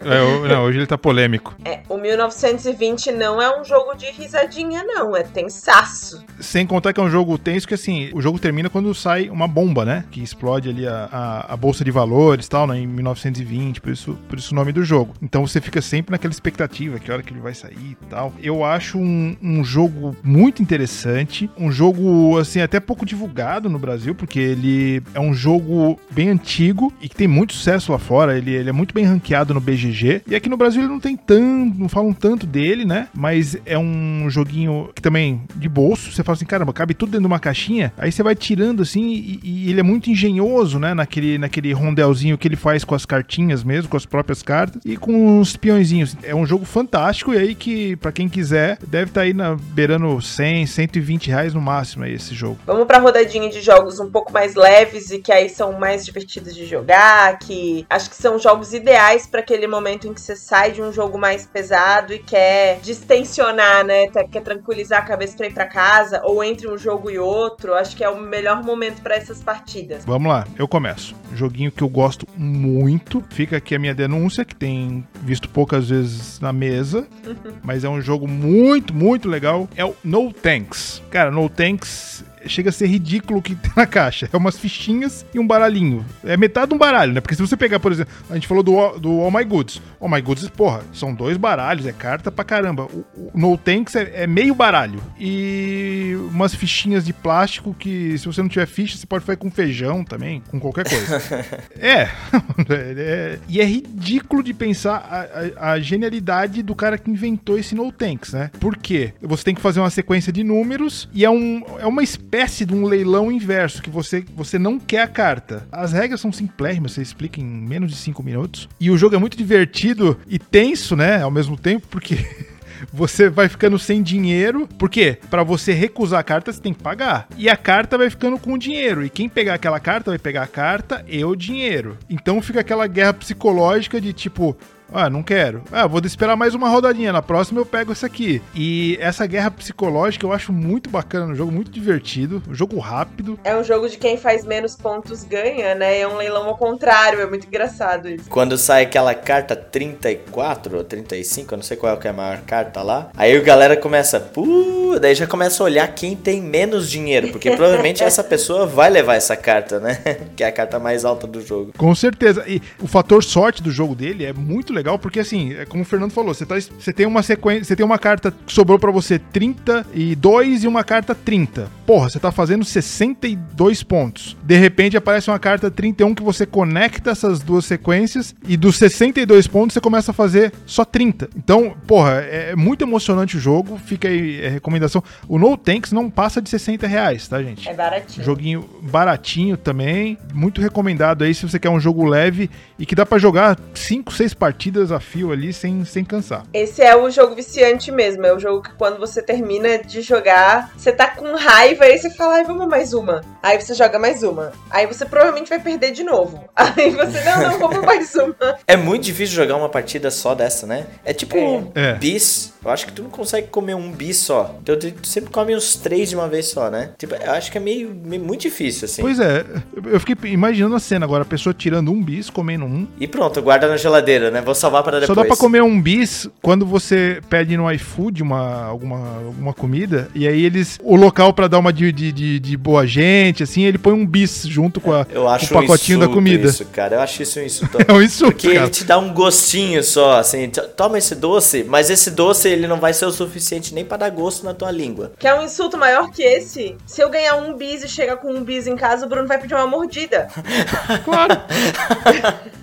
É, o- não, hoje ele tá polêmico. É, o 1920 não é um jogo de risadinha, não. É tensaço. Sem contar que é um jogo tenso, que assim, o jogo termina quando sai uma bomba, né? Que explode ali a, a, a bolsa de valores e tal, né? Em 1920, por isso, por isso o nome do jogo. Então você fica sempre naquela expectativa, que hora que ele vai sair e tal. Eu acho um, um jogo muito interessante, um jogo, assim, até pouco divulgado no Brasil, porque ele é um jogo bem antigo e que tem muito sucesso lá fora. Ele, ele é muito bem ranqueado no BGG. E aqui no Brasil ele não tem tanto, não falam tanto dele, né? Mas é um joguinho que também de bolso. Você fala assim, caramba, cabe tudo dentro de uma caixinha. Aí você vai tirando assim e, e ele é muito engenhoso, né? Naquele, naquele rondelzinho que ele faz com as cartinhas mesmo, com as próprias cartas e com os peõezinhos. É um jogo fantástico e aí que, pra quem quiser, deve estar aí na, beirando 100, 120 reais no máximo aí esse jogo. Vamos pra rodadinha de jogos um pouco mais leves e que aí são mais divertidos de jogar, que acho que são jogos ideais pra aquele momento em que você sai de um jogo mais pesado e quer distensionar, né? Quer tranquilizar a cabeça pra ir pra casa, ou entre um jogo e outro. Acho que é o melhor momento pra essas partidas. Vamos lá, eu começo. Joguinho que eu gosto muito. Fica aqui a minha denúncia, que tem visto poucas vezes na mesa. mas é um jogo muito, muito legal. É o No Tanks. Cara, No Tanks chega a ser ridículo o que tem na caixa. É umas fichinhas e um baralhinho. É metade de um baralho, né? Porque se você pegar, por exemplo, a gente falou do, All- do All My Goods. All My Goods, porra, são dois baralhos, é carta pra caramba. O, o No Tanks é, é meio baralho. E umas fichinhas de plástico que, se você não tiver ficha, você pode fazer com feijão também, com qualquer coisa. é. É- E é ridículo de pensar a, a- a genialidade do cara que inventou esse No Tanks, né? Por quê? Você tem que fazer uma sequência de números e é, um, é uma espécie de um leilão inverso, que você, você não quer a carta. As regras são simplésimas, você explica em menos de 5 minutos. E o jogo é muito divertido e tenso, né? Ao mesmo tempo, porque. Você vai ficando sem dinheiro, porque Pra você recusar a carta você tem que pagar. E a carta vai ficando com o dinheiro. E quem pegar aquela carta vai pegar a carta e o dinheiro. Então fica aquela guerra psicológica de tipo, ah, não quero. Ah, vou esperar mais uma rodadinha. Na próxima eu pego essa aqui. E essa guerra psicológica eu acho muito bacana no jogo, muito divertido. Um jogo rápido. É um jogo de quem faz menos pontos ganha, né? É um leilão ao contrário, é muito engraçado isso. Quando sai aquela carta 34 ou 35, eu não sei qual é que é a maior carta lá. Aí a galera começa, puh, daí já começa a olhar quem tem menos dinheiro, porque provavelmente essa pessoa vai levar essa carta, né? Que é a carta mais alta do jogo. Com certeza. E o fator sorte do jogo dele é muito legal, porque assim, é como o Fernando falou, você, tá, você tem uma sequência, você tem uma carta que sobrou pra você 32 e uma carta 30. Porra, você tá fazendo 62 pontos. De repente aparece uma carta 31 que você conecta essas duas sequências e dos 62 pontos você começa a fazer só 30. Então, porra, é muito emocionante o jogo. Fica aí a recomendação. O No Tanks não passa de 60 reais, tá, gente? É baratinho. Joguinho baratinho também, muito recomendado aí se você quer um jogo leve e que dá pra jogar 5, 6 partidas partidas a fio ali sem, sem cansar. Esse é o jogo viciante mesmo. É o jogo que quando você termina de jogar, você tá com raiva e você fala, ai, vamos mais uma. Aí você joga mais uma. Aí você provavelmente vai perder de novo. Aí você, não, não, vamos mais uma. É muito difícil jogar uma partida só dessa, né? É tipo É. bis. Eu acho que tu não consegue comer um bis só. Então tu sempre come uns três de uma vez só, né? Tipo, eu acho que é meio, meio muito difícil, assim. Pois é, eu fiquei imaginando a cena agora, a pessoa tirando um bis, comendo um. E pronto, guarda na geladeira, né? Vou salvar para depois. Só dá pra comer um bis quando você pede no iFood uma, alguma, alguma comida, e aí eles. O local pra dar uma de, de, de, de boa gente, assim, ele põe um bis junto com, a, Eu acho com o pacotinho um da comida. Isso, cara. Eu acho isso um insulto. É um insulto, Porque cara. ele te dá um gostinho só, assim. Toma esse doce, mas esse doce ele não vai ser o suficiente nem pra dar gosto na tua língua. Quer um insulto maior que esse? Se eu ganhar um bis e chegar com um bis em casa, o Bruno vai pedir uma mordida. Claro.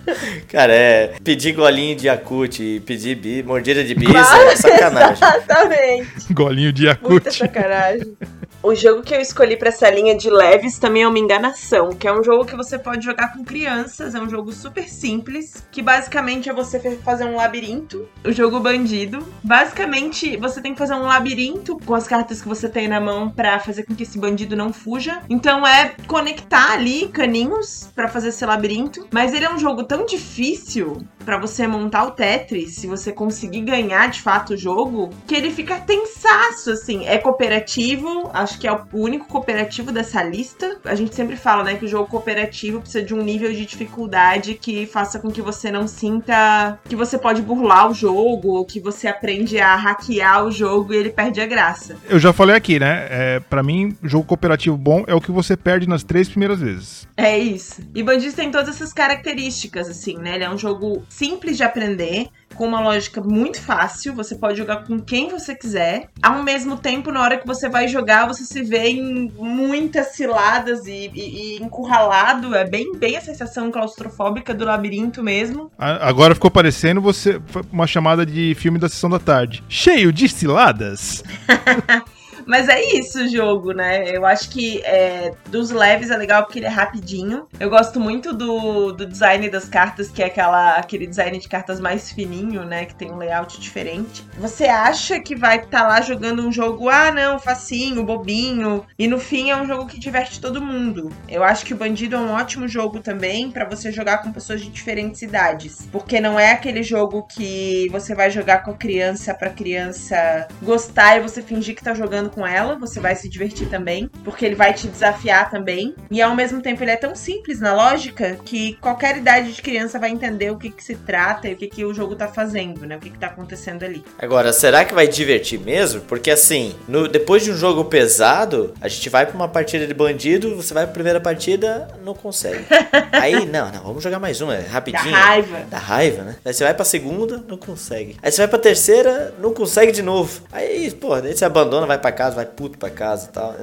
Cara, é. Pedir golinho de Yakut e pedir bi, mordida de bis Claro, é sacanagem. Exatamente. Golinho de Muita Yakut. sacanagem. O jogo que eu escolhi pra essa linha de leves também é uma enganação, que é um jogo que você pode jogar com crianças, é um jogo super simples, que basicamente é você fazer um labirinto, o jogo bandido. Basicamente, você tem que fazer um labirinto com as cartas que você tem na mão pra fazer com que esse bandido não fuja. Então é conectar ali caninhos pra fazer esse labirinto, mas ele é um jogo tão difícil pra você montar o Tetris, se você conseguir ganhar de fato o jogo, que ele fica tensaço, assim. É cooperativo, acho que é o único cooperativo dessa lista. A gente sempre fala, né, que o jogo cooperativo precisa de um nível de dificuldade que faça com que você não sinta que você pode burlar o jogo, ou que você aprende a hackear o jogo e ele perde a graça. Eu já falei aqui, né? É, pra mim, jogo cooperativo bom é o que você perde nas três primeiras vezes. É isso. E Bandidos tem todas essas características, assim, né? Ele é um jogo simples de aprender, com uma lógica muito fácil. Você pode jogar com quem você quiser. Ao mesmo tempo, na hora que você vai jogar, você se vê em muitas ciladas e, e- e encurralado. É bem, bem a sensação claustrofóbica do labirinto mesmo. Agora ficou parecendo você uma chamada de filme da sessão da tarde. Cheio de ciladas. Mas é isso o jogo, né? Eu acho que é, dos leves é legal porque ele é rapidinho. Eu gosto muito do, do design das cartas, que é aquela, aquele design de cartas mais fininho, né? Que tem um layout diferente. Você acha que vai estar lá jogando um jogo, ah, não, facinho, bobinho. E no fim é um jogo que diverte todo mundo. Eu acho que o Bandido é um ótimo jogo também pra você jogar com pessoas de diferentes idades. Porque não é aquele jogo que você vai jogar com a criança pra criança gostar e você fingir que tá jogando com ela, você vai se divertir também, porque ele vai te desafiar também. E ao mesmo tempo ele é tão simples na lógica que qualquer idade de criança vai entender o que, que se trata e o que, que o jogo tá fazendo, né? O que, que tá acontecendo ali. Agora, será que vai divertir mesmo? Porque assim, no- depois de um jogo pesado, a gente vai pra uma partida de bandido, você vai pra primeira partida, não consegue. Aí, não, não, vamos jogar mais uma, é Da rapidinho. raiva. Da raiva, né? Aí você vai pra segunda, não consegue. Aí você vai pra terceira, não consegue de novo. Aí, pô, daí você abandona, vai pra casa, vai puto pra casa e tal.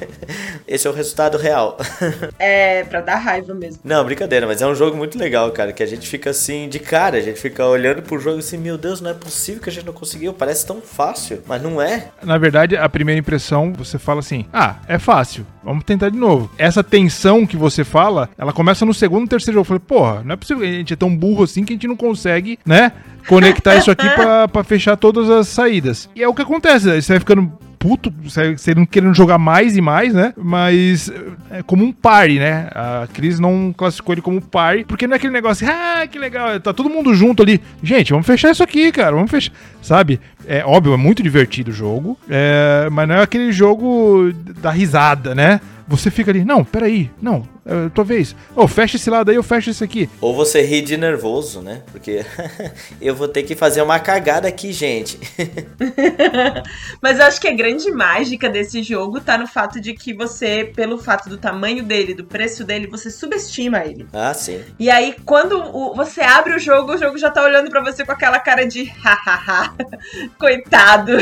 Esse é o resultado real. É, pra dar raiva mesmo. Não, brincadeira, mas é um jogo muito legal, cara. Que a gente fica assim, de cara, a gente fica olhando pro jogo assim, meu Deus, não é possível que a gente não conseguiu. Parece tão fácil, mas não é. Na verdade, a primeira impressão, você fala assim: ah, é fácil, vamos tentar de novo. Essa tensão que você fala, ela começa no segundo, terceiro jogo. Eu falei, porra, não é possível que a gente é tão burro assim que a gente não consegue, né, conectar isso aqui pra, pra fechar todas as saídas. E é o que acontece, aí você vai ficando puto, não querendo jogar mais e mais, né? Mas é como um party, né? A Cris não classificou ele como party, porque não é aquele negócio, ah, que legal, tá todo mundo junto ali. Gente, vamos fechar isso aqui, cara, vamos fechar, sabe? É óbvio, é muito divertido o jogo, é, mas não é aquele jogo da risada, né? Você fica ali, não, peraí, não, é tua vez. Ô, fecha esse lado aí, eu fecho esse aqui. Ou você ri de nervoso, né? Porque eu vou ter que fazer uma cagada aqui, gente. Mas eu acho que a grande mágica desse jogo tá no fato de que você, pelo fato do tamanho dele, do preço dele, você subestima ele. ah, sim. E aí, quando o- você abre o jogo, o jogo já tá olhando pra você com aquela cara de hahaha, coitado,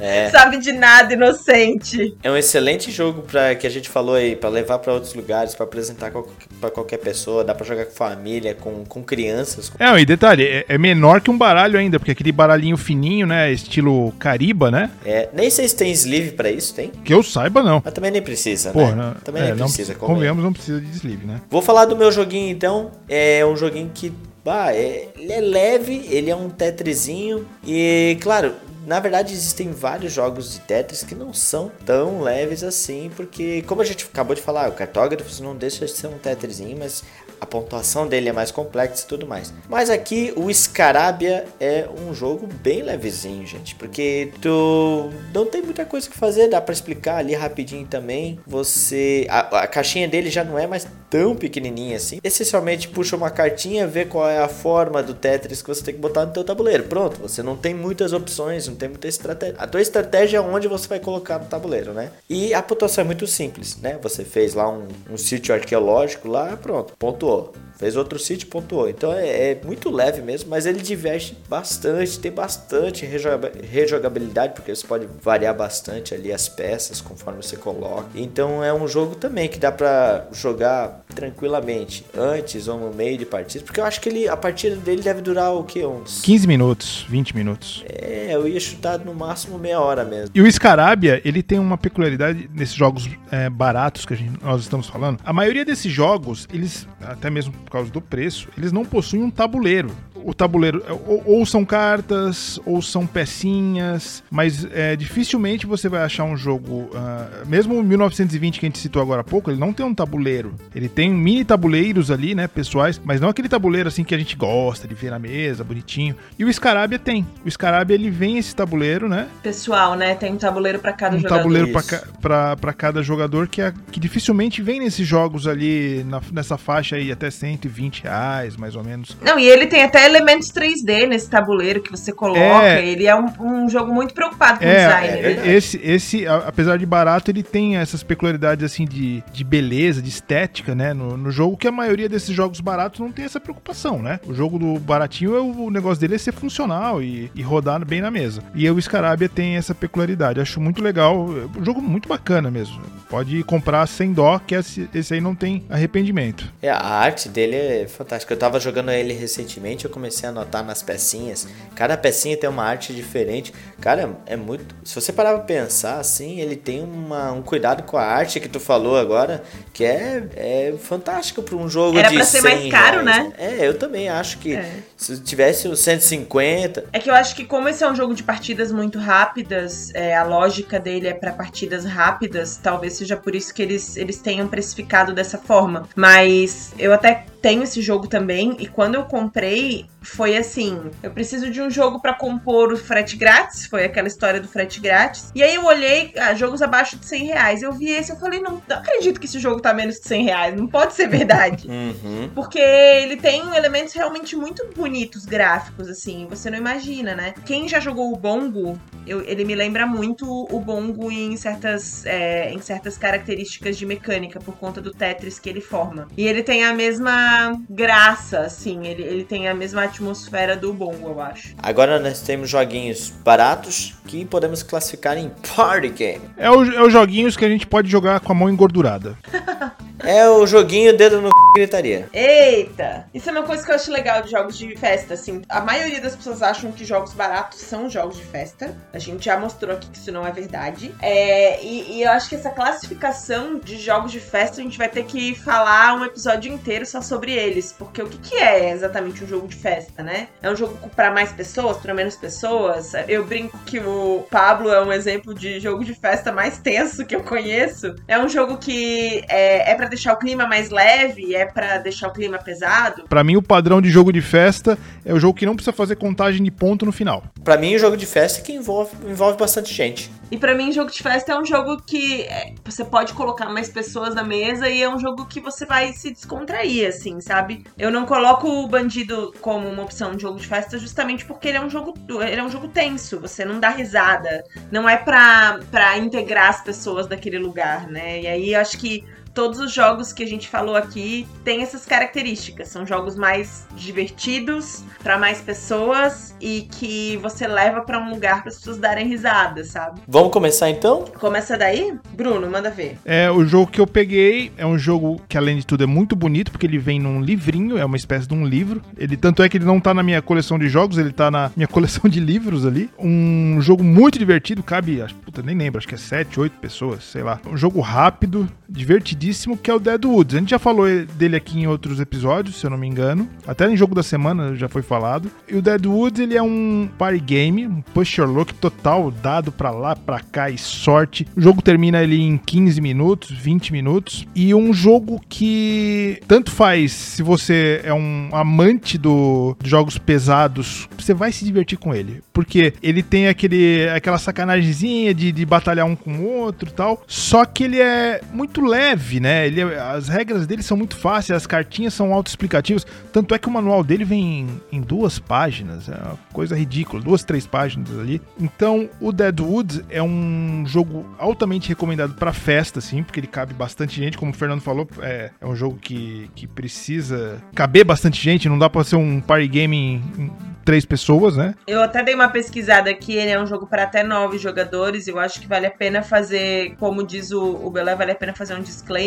É. sabe de nada, inocente. É um excelente jogo para que a gente gente falou aí, para levar para outros lugares, para apresentar para qualquer pessoa, dá para jogar com família, com, com crianças. É, e detalhe, é, é, menor que um baralho ainda, porque aquele baralhinho fininho, né, estilo cariba, né? É, nem sei se tem sleeve para isso, tem? Que eu saiba, não. Mas também nem precisa, Porra, né? Não, também é, nem precisa. Não, convenhamos, não precisa de sleeve, né? Vou falar do meu joguinho então. É um joguinho que bah, é, ele é leve, ele é um tetrizinho e, claro, na verdade, existem vários jogos de Tetris que não são tão leves assim, porque, como a gente acabou de falar, o cartógrafo não deixa de ser um Tetrisinho, mas a pontuação dele é mais complexa e tudo mais. Mas aqui o Scarabia é um jogo bem levezinho, gente, porque tu não tem muita coisa que fazer, dá para explicar ali rapidinho também. Você a, a, caixinha dele já não é mais tão pequenininha assim. Essencialmente puxa uma cartinha, vê qual é a forma do Tetris que você tem que botar no teu tabuleiro. Pronto, você não tem muitas opções, não tem muita estratégia. A tua estratégia é onde você vai colocar no tabuleiro, né? E a pontuação é muito simples, né? Você fez lá um, um sítio arqueológico lá, pronto, ponto pontuou. Fez outro sítio, pontuou. Então é, é, muito leve mesmo, mas ele diverte bastante, tem bastante rejogabilidade, porque você pode variar bastante ali as peças conforme você coloca. Então é um jogo também que dá para jogar tranquilamente, antes ou no meio de partidas, porque eu acho que ele, a partida dele deve durar o que? Uns 15 minutos, 20 minutos. É, eu ia chutar no máximo meia hora mesmo. E o Scarabia, ele tem uma peculiaridade nesses jogos é, baratos que gente, nós estamos falando. A maioria desses jogos, eles, até mesmo por causa do preço, eles não possuem um tabuleiro. O tabuleiro, ou, ou são cartas, ou são pecinhas, mas é, dificilmente você vai achar um jogo. Uh, mesmo o 1920 que a gente citou agora há pouco, ele não tem um tabuleiro. Ele tem mini tabuleiros ali, né, pessoais, mas não aquele tabuleiro assim que a gente gosta de ver na mesa, bonitinho. E o Scarabia tem. O Scarabia ele vem esse tabuleiro, né? Pessoal, né? Tem um tabuleiro para cada um jogador. Um tabuleiro para cada jogador que, é, que dificilmente vem nesses jogos ali na, nessa faixa aí até 120 reais, mais ou menos. Não, e ele tem até elementos 3D nesse tabuleiro que você coloca. É, ele é um, um, jogo muito preocupado com é, design. É, né? esse, esse, apesar de barato, ele tem essas peculiaridades assim de, de beleza, de estética, né? No, no jogo que a maioria desses jogos baratos não tem essa preocupação, né? O jogo do baratinho, é o negócio dele é ser funcional e, e rodar bem na mesa. E o Scarabia tem essa peculiaridade. Acho muito legal. Um jogo muito bacana mesmo. Pode comprar sem dó, que esse, esse aí não tem arrependimento. É, a arte dele é fantástica. Eu tava jogando ele recentemente, eu comecei a notar nas pecinhas. Cada pecinha tem uma arte diferente. Cara, é muito. Se você parar pra pensar, assim, ele tem uma, um cuidado com a arte que tu falou agora, que é, é fantástico pra um jogo Era de pra ser mais caro, reais. né? É, eu também acho que é. se tivesse os 150. É que eu acho que, como esse é um jogo de partidas muito rápidas, é, a lógica dele é para partidas rápidas, talvez seja por isso que eles, eles tenham precificado dessa forma. Mas eu até tenho esse jogo também, e quando eu comprei, foi assim: eu preciso de um jogo para compor o frete grátis, foi aquela história do frete grátis. E aí eu olhei, ah, jogos abaixo de 100 reais. Eu vi esse, eu falei: não, não acredito que esse jogo tá menos de 100 reais, não pode ser verdade. uhum. Porque ele tem elementos realmente muito bonitos, gráficos, assim, você não imagina, né? Quem já jogou o Bongo, eu, ele me lembra muito o Bongo em certas, é, em certas características de mecânica, por conta do Tetris que ele forma. E ele tem a mesma graça, assim. Ele, ele tem a mesma atmosfera do bongo, eu acho. Agora nós temos joguinhos baratos que podemos classificar em party game. É, o, é os joguinhos que a gente pode jogar com a mão engordurada. É o joguinho dedo no gritaria. Eita! Isso é uma coisa que eu acho legal de jogos de festa, assim. A maioria das pessoas acham que jogos baratos são jogos de festa. A gente já mostrou aqui que isso não é verdade. É, e, e, eu acho que essa classificação de jogos de festa a gente vai ter que falar um episódio inteiro só sobre eles. Porque o que, que é exatamente um jogo de festa, né? É um jogo para mais pessoas, para menos pessoas? Eu brinco que o Pablo é um exemplo de jogo de festa mais tenso que eu conheço. É um jogo que é, é para deixar o clima mais leve, é para deixar o clima pesado. Para mim, o padrão de jogo de festa é o jogo que não precisa fazer contagem de ponto no final. Para mim, o jogo de festa é que envolve, envolve bastante gente. E para mim, jogo de festa é um jogo que é, você pode colocar mais pessoas na mesa e é um jogo que você vai se descontrair, assim, sabe? Eu não coloco o bandido como uma opção de jogo de festa justamente porque ele é um jogo, ele é um jogo tenso. Você não dá risada, não é pra, pra integrar as pessoas daquele lugar, né? E aí, acho que todos os jogos que a gente falou aqui têm essas características. São jogos mais divertidos para mais pessoas e que você leva para um lugar para as pessoas darem risada, sabe? Vamos começar então? Começa daí? Bruno, manda ver. É, o jogo que eu peguei é um jogo que, além de tudo, é muito bonito, porque ele vem num livrinho, é uma espécie de um livro. Ele Tanto é que ele não tá na minha coleção de jogos, ele tá na minha coleção de livros ali. Um jogo muito divertido, cabe, acho, puta, nem lembro, acho que é 7, 8 pessoas, sei lá. Um jogo rápido, divertidíssimo, que é o Dead Woods. A gente já falou dele aqui em outros episódios, se eu não me engano. Até em jogo da semana já foi falado. E o Dead Woods, ele é um party game, um push your total, dado pra lá, pra cá e sorte. O jogo termina ali em 15 minutos, 20 minutos. E um jogo que tanto faz se você é um amante do, de jogos pesados, você vai se divertir com ele. Porque ele tem aquele, aquela sacanagemzinha de, de batalhar um com o outro e tal. Só que ele é muito leve, né? Ele é- as regras dele são muito fáceis, as cartinhas são autoexplicativas. Tanto é que o manual dele vem em, em duas páginas. É uma coisa ridícula, duas, três páginas ali. Então, o Deadwood é um jogo altamente recomendado para festa, assim, porque ele cabe bastante gente, como o Fernando falou, é, é um jogo que, que precisa caber bastante gente, não dá pra ser um party game em, em três pessoas, né? Eu até dei uma pesquisada aqui, ele é um jogo para até nove jogadores. Eu acho que vale a pena fazer, como diz o, o Belé, vale a pena fazer um disclaimer,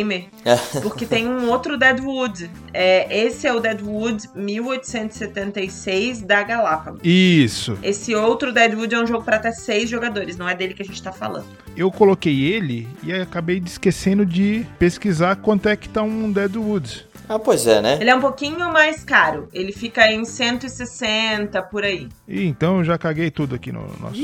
porque tem um outro Deadwood. É, esse é o Deadwood 1876 da Galápagos. Isso. Esse outro Deadwood é um jogo para até seis jogadores, não é dele que a gente tá falando. Eu coloquei ele e acabei de esquecendo de pesquisar quanto é que tá um Deadwood. Ah, pois é, né? Ele é um pouquinho mais caro, ele fica em 160 por aí. Ih, então eu já caguei tudo aqui no nosso.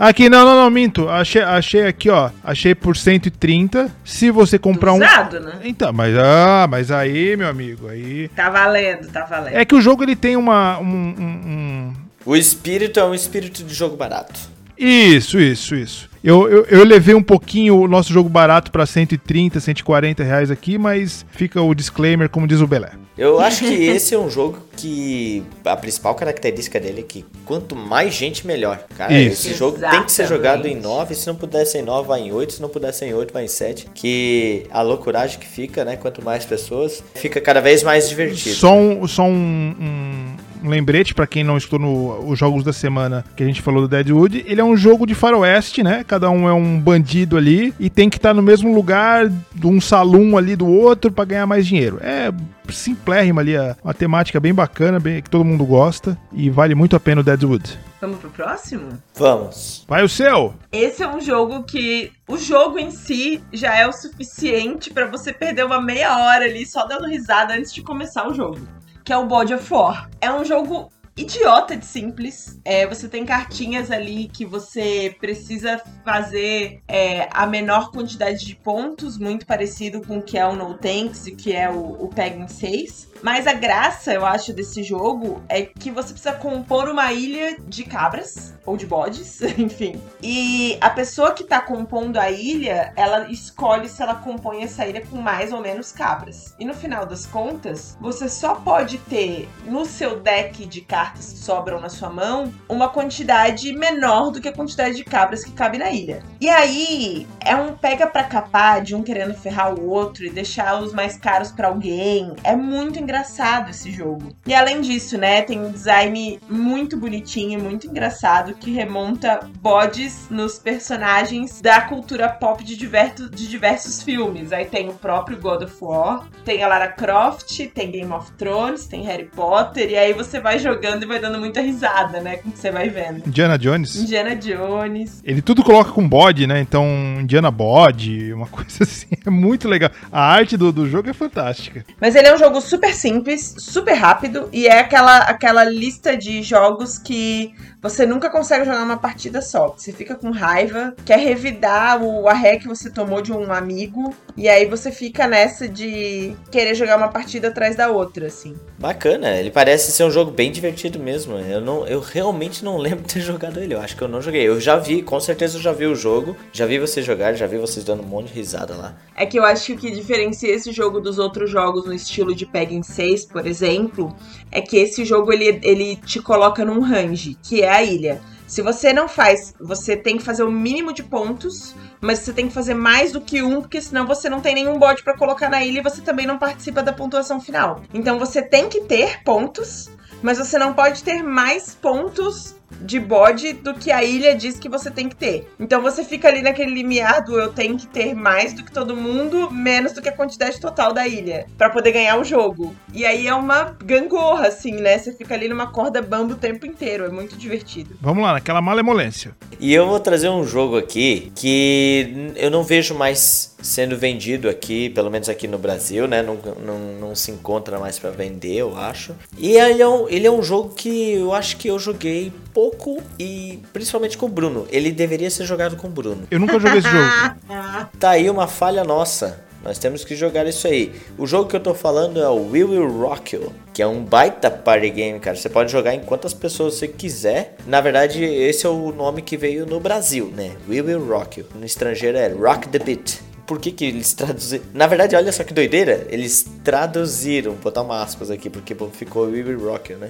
Aqui, não, não, não, minto. Achei, achei aqui, ó. Achei por 130. Se você comprar um. Usado, né? Então, mas, ah, mas aí, meu amigo, aí. Tá valendo, tá valendo. É que o jogo ele tem uma. Um, um- um- O espírito é um espírito de jogo barato. Isso, isso, isso. Eu, eu, eu levei um pouquinho o nosso jogo barato pra 130, 140 reais aqui, mas fica o disclaimer, como diz o Belé. Eu acho que esse é um jogo que a principal característica dele é que quanto mais gente, melhor. Cara, Isso. esse jogo tem que ser jogado em Exatamente. 9, se não puder ser em 9, vai em 8, se não puder ser em 8, vai em 7. Que a loucuragem que fica, né? Quanto mais pessoas, fica cada vez mais divertido. Só um, só um, um- um lembrete pra quem não escutou no, os jogos da semana que a gente falou do Deadwood. Ele é um jogo de faroeste, né? Cada um é um bandido ali e tem que estar no mesmo lugar de um salão ali do outro pra ganhar mais dinheiro. É simplérrimo ali, a- uma temática bem bacana, bem, que todo mundo gosta e vale muito a pena o Deadwood. Vamos pro próximo? Vamos. Vai o seu! Esse é um jogo que o jogo em si já é o suficiente pra você perder uma meia hora ali só dando risada antes de começar o jogo. Que é o Body of War. É um jogo idiota de simples. É, você tem cartinhas ali que você precisa fazer é, a menor quantidade de pontos, muito parecido com o que é o No Tanks e que é o, o Pegging 6. Mas a graça, eu acho, desse jogo é que você precisa compor uma ilha de cabras, ou de bodes, enfim. E a pessoa que tá compondo a ilha, ela escolhe se ela compõe essa ilha com mais ou menos cabras. E no final das contas, você só pode ter no seu deck de cartas que sobram na sua mão uma quantidade menor do que a quantidade de cabras que cabe na ilha. E aí é um pega pra capar de um querendo ferrar o outro e deixar os mais caros pra alguém. É muito engraçado esse jogo. E além disso, né, tem um design muito bonitinho, muito engraçado que remonta bodes nos personagens da cultura pop de, diverto- de diversos filmes. Aí tem o próprio God of War, tem a Lara Croft, tem Game of Thrones, tem Harry Potter, e aí você vai jogando e vai dando muita risada, né, com o que você vai vendo. Indiana Jones. Indiana Jones. Ele tudo coloca com bode, né? Então, Indiana Bode, uma coisa assim. É muito legal. A arte do, do jogo é fantástica. Mas ele é um jogo super simples, super rápido e é aquela, aquela lista de jogos que você nunca consegue jogar uma partida só. Você fica com raiva, quer revidar o arré que você tomou de um amigo e aí você fica nessa de querer jogar uma partida atrás da outra, assim. Bacana, ele parece ser um jogo bem divertido mesmo. Eu, não, eu realmente não lembro de ter jogado ele. Eu acho que eu não joguei. Eu já vi, com certeza eu já vi o jogo. Já vi vocês jogar, já vi vocês dando um monte de risada lá. É que eu acho que o que diferencia esse jogo dos outros jogos no estilo de Pegging 6, por exemplo, é que esse jogo ele, ele te coloca num range, que é a ilha. Se você não faz, você tem que fazer o mínimo de pontos, mas você tem que fazer mais do que um, porque senão você não tem nenhum bode para colocar na ilha e você também não participa da pontuação final. Então você tem que ter pontos, mas você não pode ter mais pontos de bode do que a ilha diz que você tem que ter. Então você fica ali naquele limiar do eu tenho que ter mais do que todo mundo, menos do que a quantidade total da ilha, para poder ganhar o jogo. E aí é uma gangorra, assim, né? Você fica ali numa corda bamba o tempo inteiro. É muito divertido. Vamos lá, naquela malemolência. E eu vou trazer um jogo aqui que eu não vejo mais sendo vendido aqui, pelo menos aqui no Brasil, né? Não, não, não se encontra mais para vender, eu acho. E ele é, um, ele é um jogo que eu acho que eu joguei pouco e principalmente com o Bruno. Ele deveria ser jogado com o Bruno. Eu nunca joguei esse jogo. Tá aí uma falha nossa. Nós temos que jogar isso aí. O jogo que eu tô falando é o We Will Rock You, que é um baita party game, cara. Você pode jogar em quantas pessoas você quiser. Na verdade, esse é o nome que veio no Brasil, né? We Will Rock You. No estrangeiro é Rock the Beat por que, que eles traduziram. Na verdade, olha só que doideira. Eles traduziram, vou botar uma aspas aqui, porque ficou We Will Rock, né?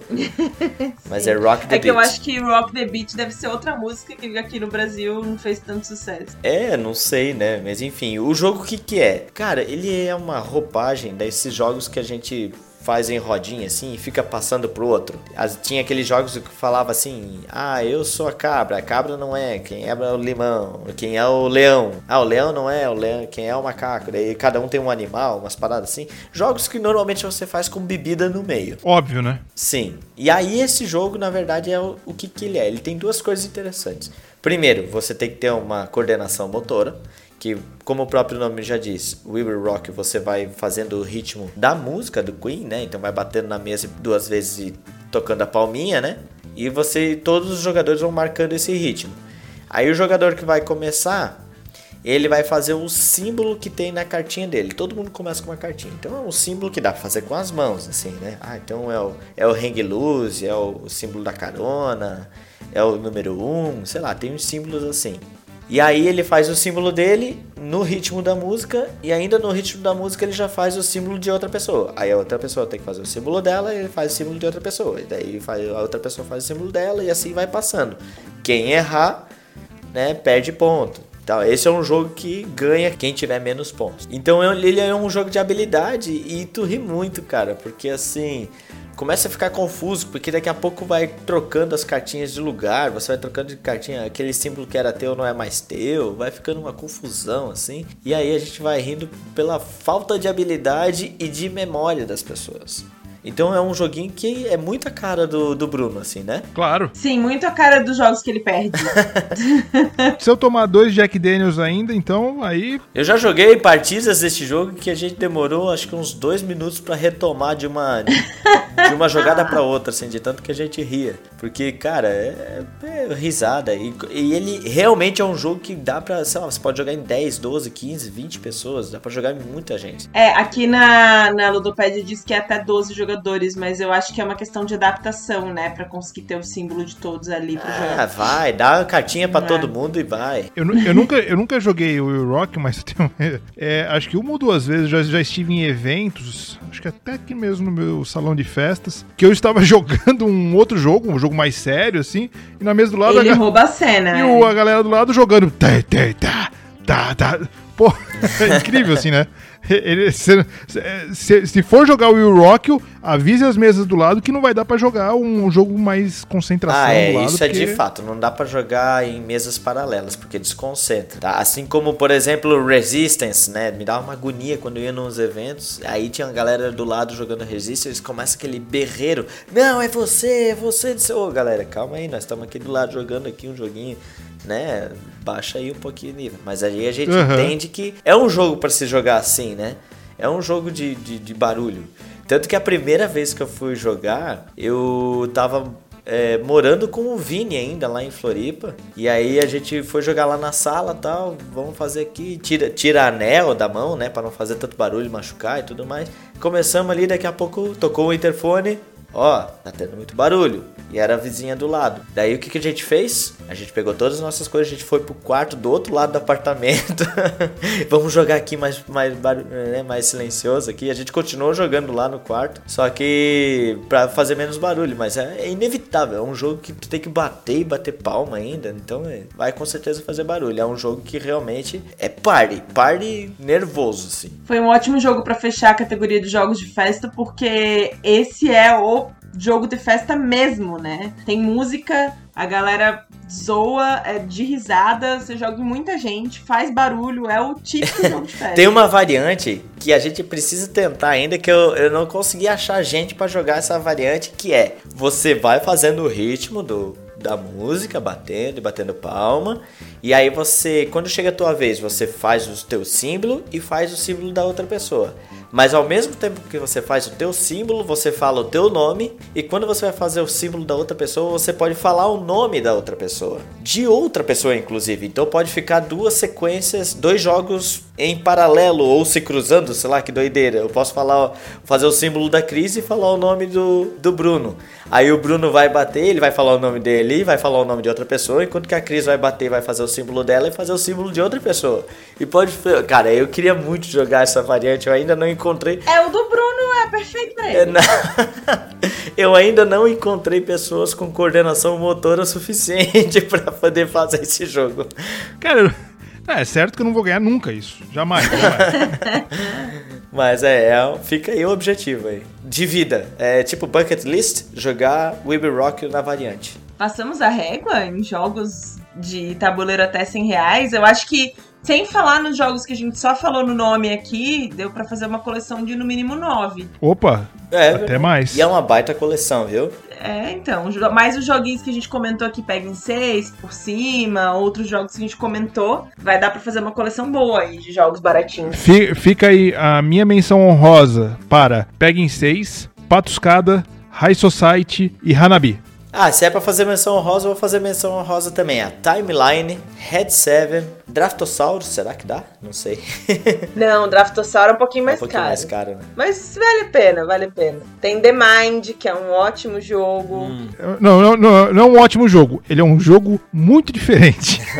Mas é Rock the É Beat. que eu acho que Rock the Beat deve ser outra música que aqui no Brasil não fez tanto sucesso. É, não sei, né? Mas enfim, o jogo o que que é? Cara, ele é uma roupagem desses jogos que a gente faz em rodinha assim e fica passando pro outro. As, tinha aqueles jogos que falava assim: "Ah, eu sou a cabra, a cabra não é, quem é o limão, quem é o leão. Ah, o leão não é, o leão, quem é o macaco". Daí cada um tem um animal, umas paradas assim. Jogos que normalmente você faz com bebida no meio. Óbvio, né? Sim. E aí esse jogo, na verdade, é o, o que, que ele é. Ele tem duas coisas interessantes. Primeiro, você tem que ter uma coordenação motora, que como o próprio nome já diz, We Will Rock, você vai fazendo o ritmo da música do Queen, né? Então vai batendo na mesa duas vezes e tocando a palminha, né? E você, todos os jogadores vão marcando esse ritmo. Aí o jogador que vai começar, ele vai fazer o símbolo que tem na cartinha dele. Todo mundo começa com uma cartinha. Então é um símbolo que dá pra fazer com as mãos, assim, né? Ah, então é o, é o hang loose, é o símbolo da carona, é o número 1, um, sei lá, tem uns símbolos assim. E aí ele faz o símbolo dele no ritmo da música e ainda no ritmo da música ele já faz o símbolo de outra pessoa. Aí a outra pessoa tem que fazer o símbolo dela ele faz o símbolo de outra pessoa. E daí a outra pessoa faz o símbolo dela e assim vai passando. Quem errar, né, perde ponto. Então, esse é um jogo que ganha quem tiver menos pontos. Então ele é um jogo de habilidade e tu ri muito, cara, porque assim, começa a ficar confuso, porque daqui a pouco vai trocando as cartinhas de lugar, você vai trocando de cartinha, aquele símbolo que era teu não é mais teu, vai ficando uma confusão assim. E aí a gente vai rindo pela falta de habilidade e de memória das pessoas. Então é um joguinho que é muita cara do, do Bruno, assim, né? Claro. Sim, muito a cara dos jogos que ele perde. Se eu tomar dois Jack Daniels ainda, então aí. Eu já joguei partidas desse jogo que a gente demorou acho que uns dois minutos para retomar de uma de uma jogada para outra, assim, de tanto que a gente ria. Porque, cara, é, é risada. E, e, ele realmente é um jogo que dá pra, sei lá, você pode jogar em 10, 12, 15, 20 pessoas. Dá pra jogar em muita gente. É, aqui na, na Ludopédia diz que é até 12 jogadores, mas eu acho que é uma questão de adaptação, né? Pra conseguir ter o símbolo de todos ali pro jogo. Ah, vai, dá uma cartinha pra é. todo mundo e vai. Eu, eu, nunca, eu nunca joguei o Will Rock, mas tenho, é, acho que uma ou duas vezes já, já estive em eventos, acho que até aqui mesmo no meu salão de festas, que eu estava jogando um outro jogo, um jogo mais sério, assim, e na mesa do lado... Ele a, rouba a cena. E o, a galera do lado jogando... Tá, tá, tá, tá, Pô, é incrível assim, né? Ele, se, se, se, for jogar o Will Rock, avise as mesas do lado que não vai dar para jogar um jogo mais concentração ah, é. Isso porque... é de fato, não dá para jogar em mesas paralelas, porque desconcentra. Tá? Assim como, por exemplo, Resistance, né? Me dá uma agonia quando eu ia nos eventos. Aí tinha a galera do lado jogando Resistance, começa aquele berreiro. Não, é você, é você. Ô, oh, galera, calma aí, nós estamos aqui do lado jogando aqui um joguinho né? Baixa aí um pouquinho o nível. Mas aí a gente uhum. entende que é um jogo para se jogar assim, né? É um jogo de, de, de, barulho. Tanto que a primeira vez que eu fui jogar, eu tava é, morando com o Vini ainda lá em Floripa. E aí a gente foi jogar lá na sala tal. Vamos fazer aqui. Tira, tira anel da mão, né? Pra não fazer tanto barulho, machucar e tudo mais. Começamos ali, daqui a pouco tocou o interfone. Ó, tá tendo muito barulho. E era a vizinha do lado. Daí o que, que a gente fez? A gente pegou todas as nossas coisas, a gente foi pro quarto do outro lado do apartamento. Vamos jogar aqui mais, mais, né, mais silencioso aqui. A gente continuou jogando lá no quarto, só que pra fazer menos barulho. Mas é, é inevitável, é um jogo que tu tem que bater e bater palma ainda. Então é, vai com certeza fazer barulho. É um jogo que realmente é party, party nervoso, assim. Foi um ótimo jogo para fechar a categoria de jogos de festa, porque esse é o jogo de festa mesmo, né? Tem música, a galera zoa, é de risada, você joga em muita gente, faz barulho, é o típico jogo de festa. Tem uma variante que a gente precisa tentar ainda, que eu, eu não consegui achar gente para jogar essa variante, que é você vai fazendo o ritmo do, da música, batendo e batendo palma. E aí você, quando chega a tua vez, você faz o teu símbolo e faz o símbolo da outra pessoa. Mas ao mesmo tempo que você faz o teu símbolo, você fala o teu nome, e quando você vai fazer o símbolo da outra pessoa, você pode falar o nome da outra pessoa. De outra pessoa, inclusive. Então pode ficar duas sequências, dois jogos em paralelo ou se cruzando, sei lá que doideira. Eu posso falar, fazer o símbolo da Cris e falar o nome do, do Bruno. Aí o Bruno vai bater, ele vai falar o nome dele, vai falar o nome de outra pessoa, enquanto que a Cris vai bater, vai fazer o símbolo dela e fazer o símbolo de outra pessoa. E pode, cara, eu queria muito jogar essa variante, eu ainda não encontrei. É, o do Bruno é perfeito pra ele. eu ainda não encontrei pessoas com coordenação motora suficiente para poder fazer esse jogo. Cara, é certo que eu não vou ganhar nunca isso. Jamais. jamais. Mas é, é, fica aí o objetivo aí. De vida. É tipo bucket list, jogar Weeby Rock na variante. Passamos a régua em jogos de tabuleiro até 100 reais. Eu acho que sem falar nos jogos que a gente só falou no nome aqui, deu para fazer uma coleção de no mínimo nove. Opa! É, até mais. E é uma baita coleção, viu? É, então. Mais os joguinhos que a gente comentou aqui, pega em seis, por cima, outros jogos que a gente comentou. Vai dar para fazer uma coleção boa aí de jogos baratinhos. Fica aí a minha menção honrosa para Pega em seis, Patuscada, High Society e Hanabi. Ah, se é pra fazer menção honrosa, eu vou fazer menção honrosa também. A Timeline, Head 7, Draftosaurus, será que dá? Não sei. Não, Draftossauro é um pouquinho mais é um pouquinho caro. mais caro, né? Mas vale a pena, vale a pena. Tem The Mind, que é um ótimo jogo. Hum. Não, não, não, não é um ótimo jogo. Ele é um jogo muito diferente.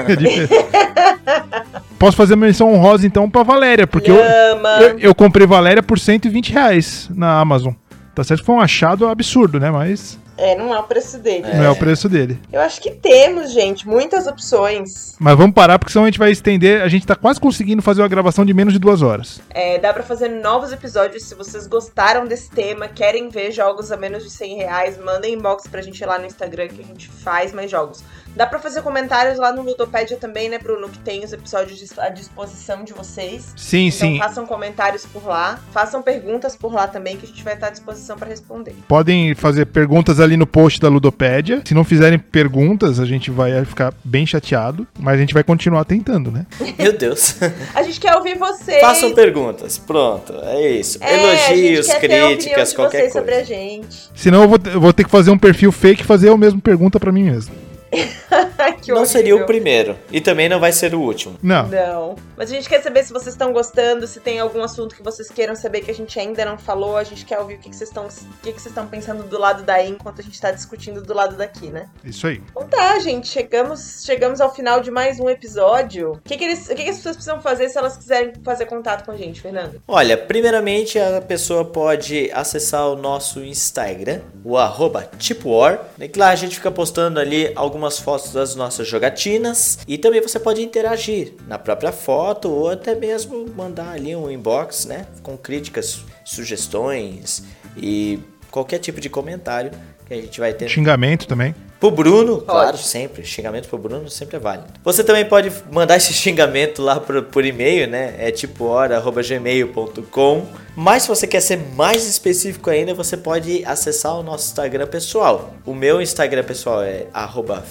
Posso fazer menção honrosa então pra Valéria, porque eu, eu, eu comprei Valéria por 120 reais na Amazon. Tá certo que foi um achado absurdo, né? Mas. É, não é o preço dele. Não é o preço dele. Eu acho que temos, gente, muitas opções. Mas vamos parar, porque senão a gente vai estender. A gente tá quase conseguindo fazer uma gravação de menos de duas horas. É, dá pra fazer novos episódios. Se vocês gostaram desse tema, querem ver jogos a menos de 100 reais, mandem inbox pra gente lá no Instagram que a gente faz mais jogos. Dá pra fazer comentários lá no Ludopédia também, né, Bruno? Que tem os episódios à disposição de vocês. Sim, então, sim. façam comentários por lá. Façam perguntas por lá também, que a gente vai estar à disposição para responder. Podem fazer perguntas ali no post da Ludopédia. Se não fizerem perguntas, a gente vai ficar bem chateado. Mas a gente vai continuar tentando, né? Meu Deus. a gente quer ouvir vocês. Façam perguntas. Pronto, é isso. É, Elogios, críticas, qualquer coisa. sobre a gente. Senão eu vou, eu vou ter que fazer um perfil fake e fazer a mesma pergunta para mim mesmo. não seria o primeiro. E também não vai ser o último. Não. Não. Mas a gente quer saber se vocês estão gostando, se tem algum assunto que vocês queiram saber que a gente ainda não falou. A gente quer ouvir o que, vocês estão. O que, vocês estão pensando do lado daí enquanto a gente está discutindo do lado daqui, né? Isso aí. Então tá, gente. Chegamos, chegamos ao final de mais um episódio. O que, que, eles, o que, que as pessoas precisam fazer se elas quiserem fazer contato com a gente, Fernando? Olha, primeiramente a pessoa pode acessar o nosso Instagram, o arroba TipoWar. Lá a gente fica postando ali algumas algumas fotos das nossas jogatinas e também você pode interagir na própria foto ou até mesmo mandar ali um inbox, né, com críticas, sugestões e qualquer tipo de comentário que a gente vai ter. Xingamento também. Pro Bruno, pode. claro, sempre. Xingamento pro Bruno sempre é válido. Você também pode mandar esse xingamento lá por, por e-mail, né? É tipo hora.gmail.com. Mas se você quer ser mais específico ainda, você pode acessar o nosso Instagram pessoal. O meu Instagram pessoal é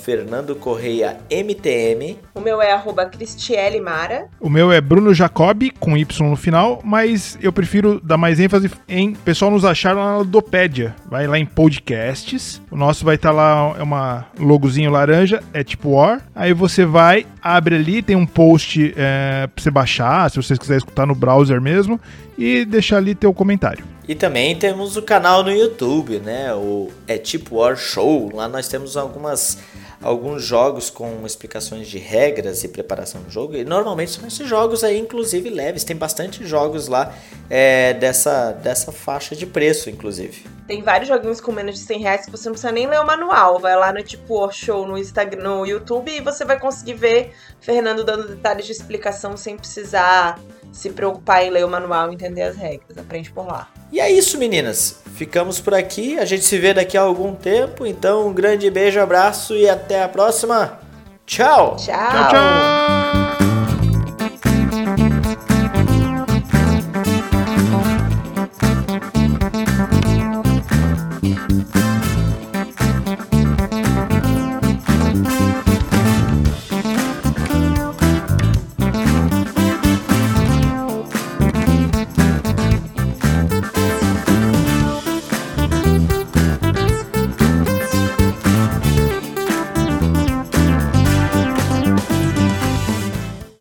@fernando_correia_mtm. O meu é Cristiele Mara. O meu é Bruno Jacob, com Y no final, mas eu prefiro dar mais ênfase em pessoal nos achar lá na Ludopédia. Vai lá em podcasts. O nosso vai estar tá lá, é uma logozinho laranja, é tipo War. Aí você vai, abre ali, tem um post é, pra você baixar, se vocês quiserem escutar no browser mesmo, e deixar ali teu comentário. E também temos o canal no YouTube, né? O é tipo War Show. Lá nós temos algumas alguns jogos com explicações de regras e preparação do jogo. E normalmente são esses jogos aí, inclusive leves. Tem bastante jogos lá é, dessa, dessa faixa de preço, inclusive. Tem vários joguinhos com menos de 100 reais que você não precisa nem ler o manual. Vai lá no tipo Show no, Instagram, no YouTube e você vai conseguir ver Fernando dando detalhes de explicação sem precisar se preocupar em ler o manual e entender as regras. Aprende por lá. E é isso, meninas. Ficamos por aqui. A gente se vê daqui a algum tempo. Então, um grande beijo, abraço e até a próxima. Tchau. Tchau. Tchau, tchau!